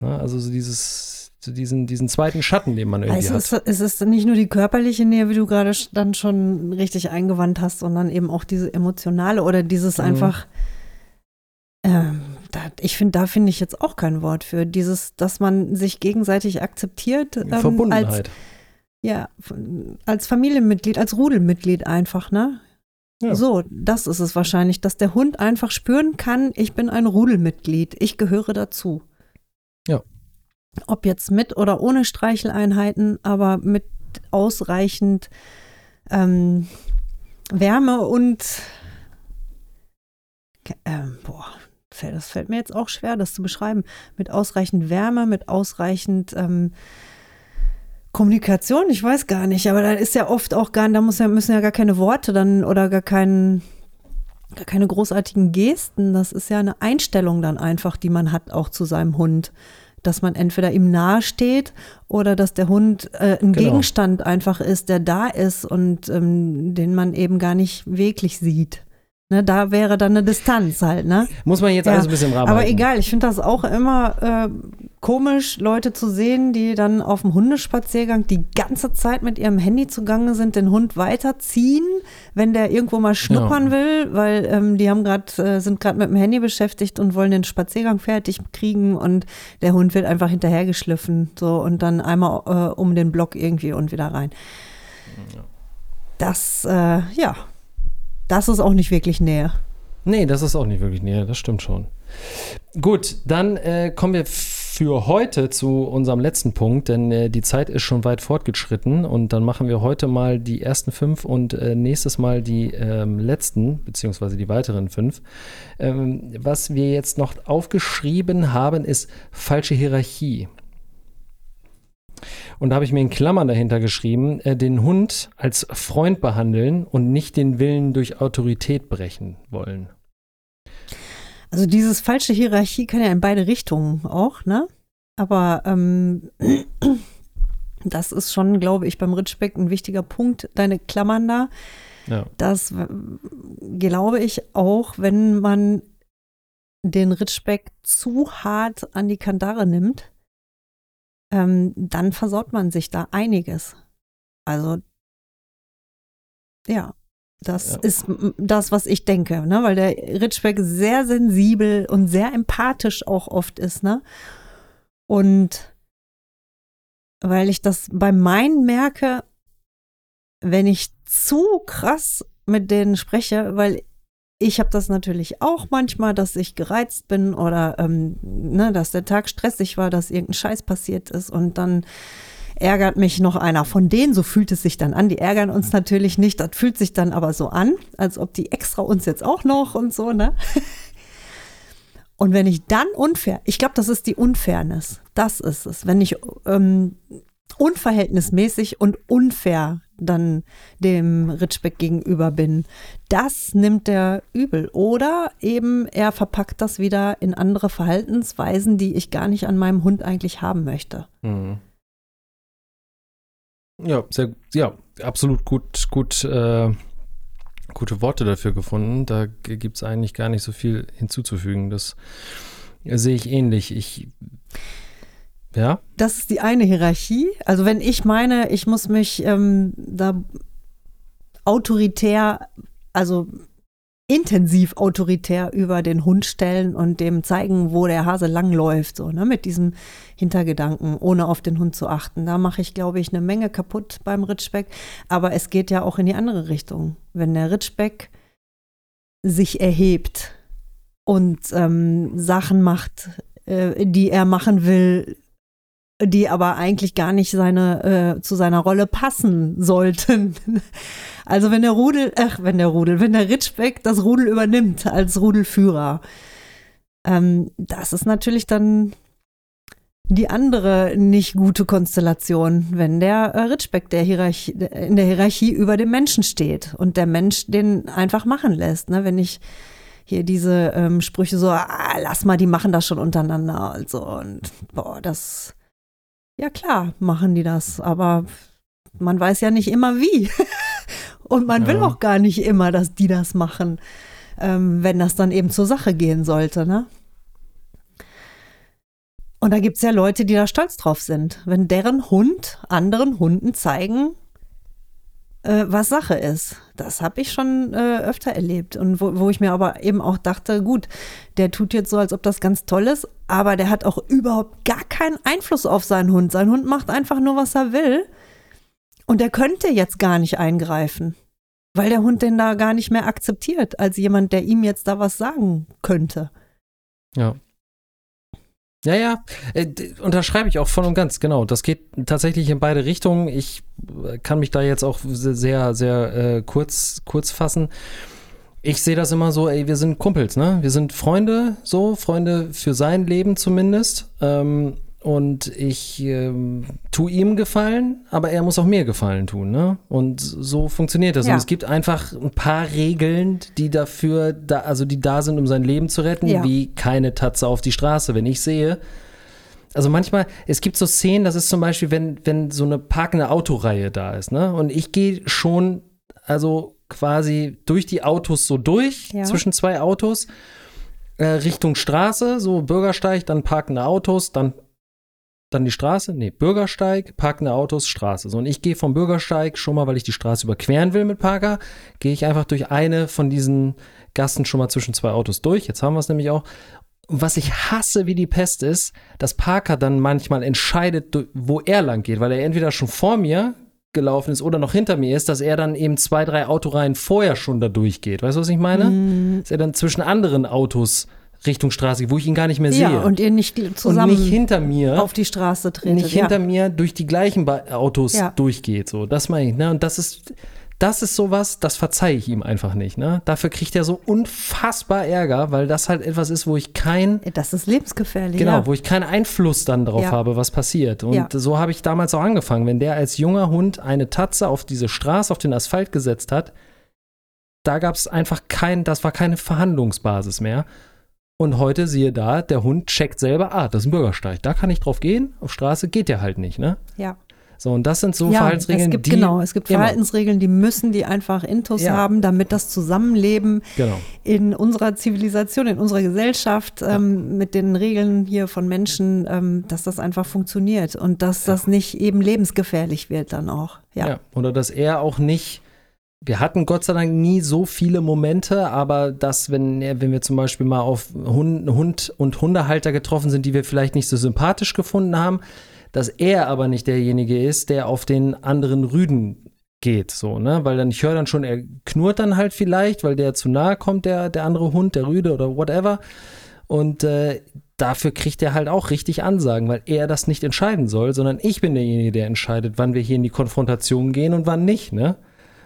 Na, also so dieses, so diesen, diesen zweiten Schatten, den man irgendwie Es hat. ist, es ist nicht nur die körperliche Nähe, wie du gerade dann schon richtig eingewandt hast, sondern eben auch diese emotionale oder dieses Mhm. einfach, ähm, da, ich finde, da finde ich jetzt auch kein Wort für. Dieses, dass man sich gegenseitig akzeptiert. Ähm, Als, Verbundenheit. ja, f- als Familienmitglied, als Rudelmitglied einfach, ne? Ja. So, das ist es wahrscheinlich, dass der Hund einfach spüren kann, ich bin ein Rudelmitglied, ich gehöre dazu. Ja. Ob jetzt mit oder ohne Streicheleinheiten, aber mit ausreichend ähm, Wärme und ähm, boah, das fällt mir jetzt auch schwer, das zu beschreiben. Mit ausreichend Wärme, mit ausreichend ähm, Kommunikation, ich weiß gar nicht, aber da ist ja oft auch gar, da muss ja, müssen ja gar keine Worte dann oder gar kein, gar keine großartigen Gesten. Das ist ja eine Einstellung dann einfach, die man hat auch zu seinem Hund. Dass man entweder ihm nahe steht oder dass der Hund äh, ein Genau. Gegenstand einfach ist, der da ist und ähm, den man eben gar nicht wirklich sieht. Ne, da wäre dann eine Distanz halt, ne? Muss man jetzt Ja, alles ein bisschen Rahmen Aber egal, ich finde das auch immer äh, komisch, Leute zu sehen, die dann auf dem Hundespaziergang die ganze Zeit mit ihrem Handy zugange sind, den Hund weiterziehen, wenn der irgendwo mal schnuppern Ja. will, weil ähm, die haben gerade äh, sind gerade mit dem Handy beschäftigt und wollen den Spaziergang fertig kriegen und der Hund wird einfach hinterhergeschliffen so und dann einmal äh, um den Block irgendwie und wieder rein. Das äh, ja, das ist auch nicht wirklich Nähe. Nee, das ist auch nicht wirklich näher, das stimmt schon. Gut, dann äh, kommen wir für heute zu unserem letzten Punkt, denn äh, die Zeit ist schon weit fortgeschritten und dann machen wir heute mal die ersten fünf und äh, nächstes Mal die ähm, letzten, beziehungsweise die weiteren fünf. Ähm, was wir jetzt noch aufgeschrieben haben, ist falsche Hierarchie. Und da habe ich mir in Klammern dahinter geschrieben, äh, den Hund als Freund behandeln und nicht den Willen durch Autorität brechen wollen. Also dieses falsche Hierarchie kann ja in beide Richtungen auch, ne? Aber ähm, das ist schon, glaube ich, beim Ritschbeck ein wichtiger Punkt, deine Klammern da. Ja. Das glaube ich auch, wenn man den Ritschbeck zu hart an die Kandare nimmt, ähm, dann versaut man sich da einiges. Also, ja, das Ja. ist das, was ich denke, ne? weil der Ritschbeck sehr sensibel und sehr empathisch auch oft ist. Ne? Und weil ich das bei meinen merke, wenn ich zu krass mit denen spreche, weil ich habe das natürlich auch manchmal, dass ich gereizt bin oder ähm, ne, dass der Tag stressig war, dass irgendein Scheiß passiert ist und dann ärgert mich noch einer von denen, so fühlt es sich dann an. Die ärgern uns natürlich nicht, das fühlt sich dann aber so an, als ob die extra uns jetzt auch noch und so, ne? [laughs] Und wenn ich dann unfair, ich glaube, das ist die Unfairness, das ist es, wenn ich ähm, unverhältnismäßig und unfair dann dem Ritschbeck gegenüber bin, das nimmt er übel. Oder eben er verpackt das wieder in andere Verhaltensweisen, die ich gar nicht an meinem Hund eigentlich haben möchte. Mhm. Ja, sehr, ja, absolut gut, gut, äh, gute Worte dafür gefunden. Da gibt es eigentlich gar nicht so viel hinzuzufügen. Das sehe ich ähnlich. Ich, ja, Das ist die eine Hierarchie. Also wenn ich meine, ich muss mich ähm, da autoritär, also intensiv autoritär über den Hund stellen und dem zeigen, wo der Hase langläuft, so, ne, mit diesem Hintergedanken, ohne auf den Hund zu achten. Da mache ich, glaube ich, eine Menge kaputt beim Ritschbeck. Aber es geht ja auch in die andere Richtung. Wenn der Ritschbeck sich erhebt und ähm, Sachen macht, äh, die er machen will, die aber eigentlich gar nicht seine, äh, zu seiner Rolle passen sollten. [laughs] Also wenn der Rudel, ach, wenn der Rudel, wenn der Ritschbeck das Rudel übernimmt als Rudelführer, ähm, das ist natürlich dann die andere nicht gute Konstellation, wenn der äh, Ritschbeck der Hierarchie, in der Hierarchie über dem Menschen steht und der Mensch den einfach machen lässt. Ne? Wenn ich hier diese ähm, Sprüche so, ah, lass mal, die machen das schon untereinander. Also, und boah, das, ja klar, machen die das, aber man weiß ja nicht immer wie. [laughs] und man will Ja. auch gar nicht immer, dass die das machen, ähm, wenn das dann eben zur Sache gehen sollte, ne? Und da gibt es ja Leute, die da stolz drauf sind, wenn deren Hund anderen Hunden zeigen, äh, was Sache ist. Das habe ich schon äh, öfter erlebt. Und wo, wo ich mir aber eben auch dachte, gut, der tut jetzt so, als ob das ganz toll ist, aber der hat auch überhaupt gar keinen Einfluss auf seinen Hund. Sein Hund macht einfach nur, was er will. Und er könnte jetzt gar nicht eingreifen, weil der Hund den da gar nicht mehr akzeptiert, als jemand, der ihm jetzt da was sagen könnte. ja. Ja, ja, äh, unterschreibe ich auch voll und ganz, genau. Das geht tatsächlich in beide Richtungen. Ich äh, kann mich da jetzt auch se- sehr, sehr äh, kurz, kurz fassen. Ich sehe das immer so, ey, wir sind Kumpels, ne? Wir sind Freunde, so, Freunde für sein Leben zumindest. Ähm, und ich ähm, tue ihm Gefallen, aber er muss auch mir Gefallen tun, ne? Und so funktioniert das. Ja. Und es gibt einfach ein paar Regeln, die dafür, da, also die da sind, um sein Leben zu retten, Ja. wie keine Tatze auf die Straße. Wenn ich sehe, also manchmal, es gibt so Szenen, das ist zum Beispiel, wenn, wenn so eine parkende Autoreihe da ist, ne? Und ich gehe schon, also quasi durch die Autos so durch, Ja. zwischen zwei Autos, äh, Richtung Straße, so Bürgersteig, dann parkende Autos, dann dann die Straße, nee, Bürgersteig, parkende Autos, Straße. So, und ich gehe vom Bürgersteig schon mal, weil ich die Straße überqueren will mit Parker, gehe ich einfach durch eine von diesen Gassen schon mal zwischen zwei Autos durch. Jetzt haben wir es nämlich auch. Und was ich hasse wie die Pest ist, dass Parker dann manchmal entscheidet, wo er lang geht, weil er entweder schon vor mir gelaufen ist oder noch hinter mir ist, dass er dann eben zwei, drei Autoreihen vorher schon da durchgeht. Weißt du, was ich meine? Mhm. Dass er dann zwischen anderen Autos Richtung Straße wo ich ihn gar nicht mehr sehe. Ja, und ihr nicht und zusammen nicht hinter mir auf die Straße tretet. nicht ja. hinter mir durch die gleichen Autos Ja. durchgeht. So, das meine ich. Ne? Und das ist, das ist sowas, das verzeihe ich ihm einfach nicht. Ne? Dafür kriegt er so unfassbar Ärger, weil das halt etwas ist, wo ich kein, Das ist lebensgefährlich. genau, ja. wo ich keinen Einfluss dann darauf Ja. habe, was passiert. Und Ja. so habe ich damals auch angefangen. Wenn der als junger Hund eine Tatze auf diese Straße, auf den Asphalt gesetzt hat, da gab es einfach kein, das war keine Verhandlungsbasis mehr. Und heute siehe da, der Hund checkt selber, ah, das ist ein Bürgersteig, da kann ich drauf gehen, auf Straße geht der halt nicht, ne? ja. So, und das sind so ja, Verhaltensregeln, es gibt, die. Genau, es gibt Verhaltensregeln, die müssen die einfach intus Ja. haben, damit das Zusammenleben Genau. in unserer Zivilisation, in unserer Gesellschaft, ähm, mit den Regeln hier von Menschen, ähm, dass das einfach funktioniert und dass das nicht eben lebensgefährlich wird dann auch. Ja. Ja. Oder dass er auch nicht. Wir hatten Gott sei Dank nie so viele Momente, aber dass, wenn, wenn wir zum Beispiel mal auf Hund, Hund und Hundehalter getroffen sind, die wir vielleicht nicht so sympathisch gefunden haben, dass er aber nicht derjenige ist, der auf den anderen Rüden geht, so, ne? Weil dann, ich höre dann schon, er knurrt dann halt vielleicht, weil der zu nahe kommt, der, der andere Hund, der Rüde oder whatever. Und äh, dafür kriegt er halt auch richtig Ansagen, weil er das nicht entscheiden soll, sondern ich bin derjenige, der entscheidet, wann wir hier in die Konfrontation gehen und wann nicht, ne?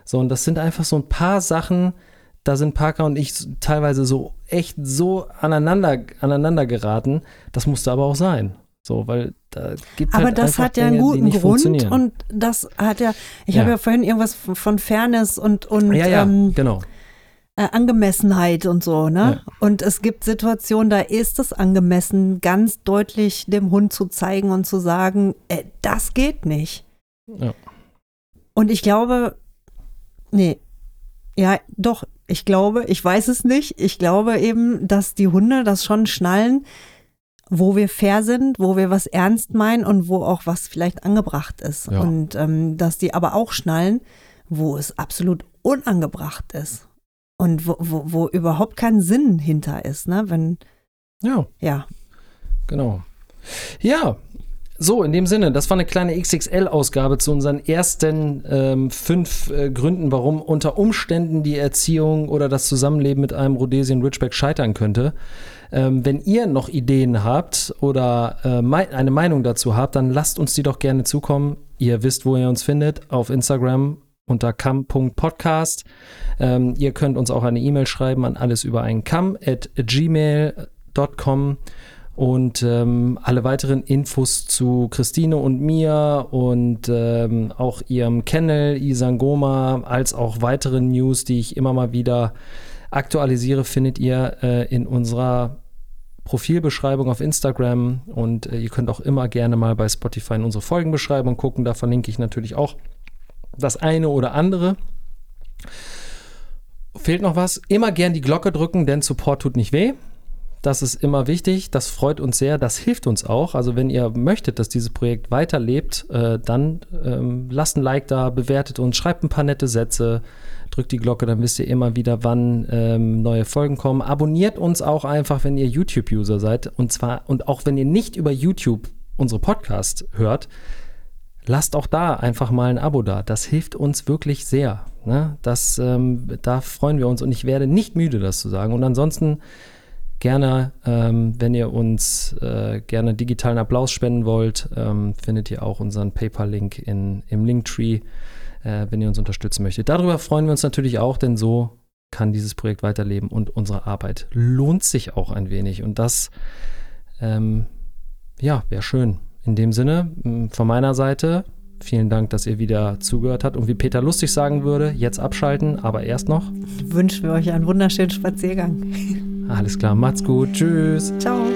So, und das sind einfach so ein paar Sachen, da sind Parker und ich teilweise so echt so aneinander, aneinander geraten. Das musste aber auch sein. So, weil da gibt Aber halt das hat ja einen Dinge, die guten Grund und das hat ja, ich Ja. habe ja vorhin irgendwas von- von Fairness und, und ja, ja, ähm, genau. äh, Angemessenheit und so, ne? Ja. Und es gibt Situationen, da ist es angemessen, ganz deutlich dem Hund zu zeigen und zu sagen, äh, das geht nicht. Ja. Und ich glaube, nee, ja, doch, ich glaube, ich weiß es nicht. Ich glaube eben, dass die Hunde das schon schnallen, wo wir fair sind, wo wir was ernst meinen und wo auch was vielleicht angebracht ist. Ja. Und ähm, dass die aber auch schnallen, wo es absolut unangebracht ist. Und wo, wo, wo überhaupt kein Sinn hinter ist, ne? Wenn, Ja, ja. genau. Ja, so, in dem Sinne, das war eine kleine XXL-Ausgabe zu unseren ersten ähm, fünf äh, Gründen, warum unter Umständen die Erziehung oder das Zusammenleben mit einem Rhodesian Ridgeback scheitern könnte. Ähm, wenn ihr noch Ideen habt oder äh, mei eine Meinung dazu habt, dann lasst uns die doch gerne zukommen. Ihr wisst, wo ihr uns findet, auf Instagram unter kam.podcast. Ähm, ihr könnt uns auch eine E-Mail schreiben an alles über einen Kamm at gmail.com und ähm, alle weiteren Infos zu Christine und mir und ähm, auch ihrem Kennel Isangoma als auch weitere News, die ich immer mal wieder aktualisiere, findet ihr äh, in unserer Profilbeschreibung auf Instagram und äh, ihr könnt auch immer gerne mal bei Spotify in unsere Folgenbeschreibung gucken. Da verlinke ich natürlich auch das eine oder andere. Fehlt noch was? Immer gern die Glocke drücken, denn Support tut nicht weh. Das ist immer wichtig. Das freut uns sehr. Das hilft uns auch. Also wenn ihr möchtet, dass dieses Projekt weiterlebt, äh, dann ähm, lasst ein Like da, bewertet uns, schreibt ein paar nette Sätze, drückt die Glocke, dann wisst ihr immer wieder, wann ähm, neue Folgen kommen. Abonniert uns auch einfach, wenn ihr YouTube-User seid. Und zwar, und auch wenn ihr nicht über YouTube unsere Podcast hört, lasst auch da einfach mal ein Abo da. Das hilft uns wirklich sehr. Ne? Das, ähm, da freuen wir uns und ich werde nicht müde, das zu sagen. Und ansonsten gerne, ähm, wenn ihr uns äh, gerne digitalen Applaus spenden wollt, ähm, findet ihr auch unseren PayPal-Link in, im Linktree, äh, wenn ihr uns unterstützen möchtet. Darüber freuen wir uns natürlich auch, denn so kann dieses Projekt weiterleben und unsere Arbeit lohnt sich auch ein wenig. Und das, ähm, ja, wäre schön. In dem Sinne, von meiner Seite, vielen Dank, dass ihr wieder zugehört habt. Und wie Peter lustig sagen würde, jetzt abschalten, aber erst noch. Wünschen wir euch einen wunderschönen Spaziergang. Alles klar, macht's gut. Tschüss. Ciao.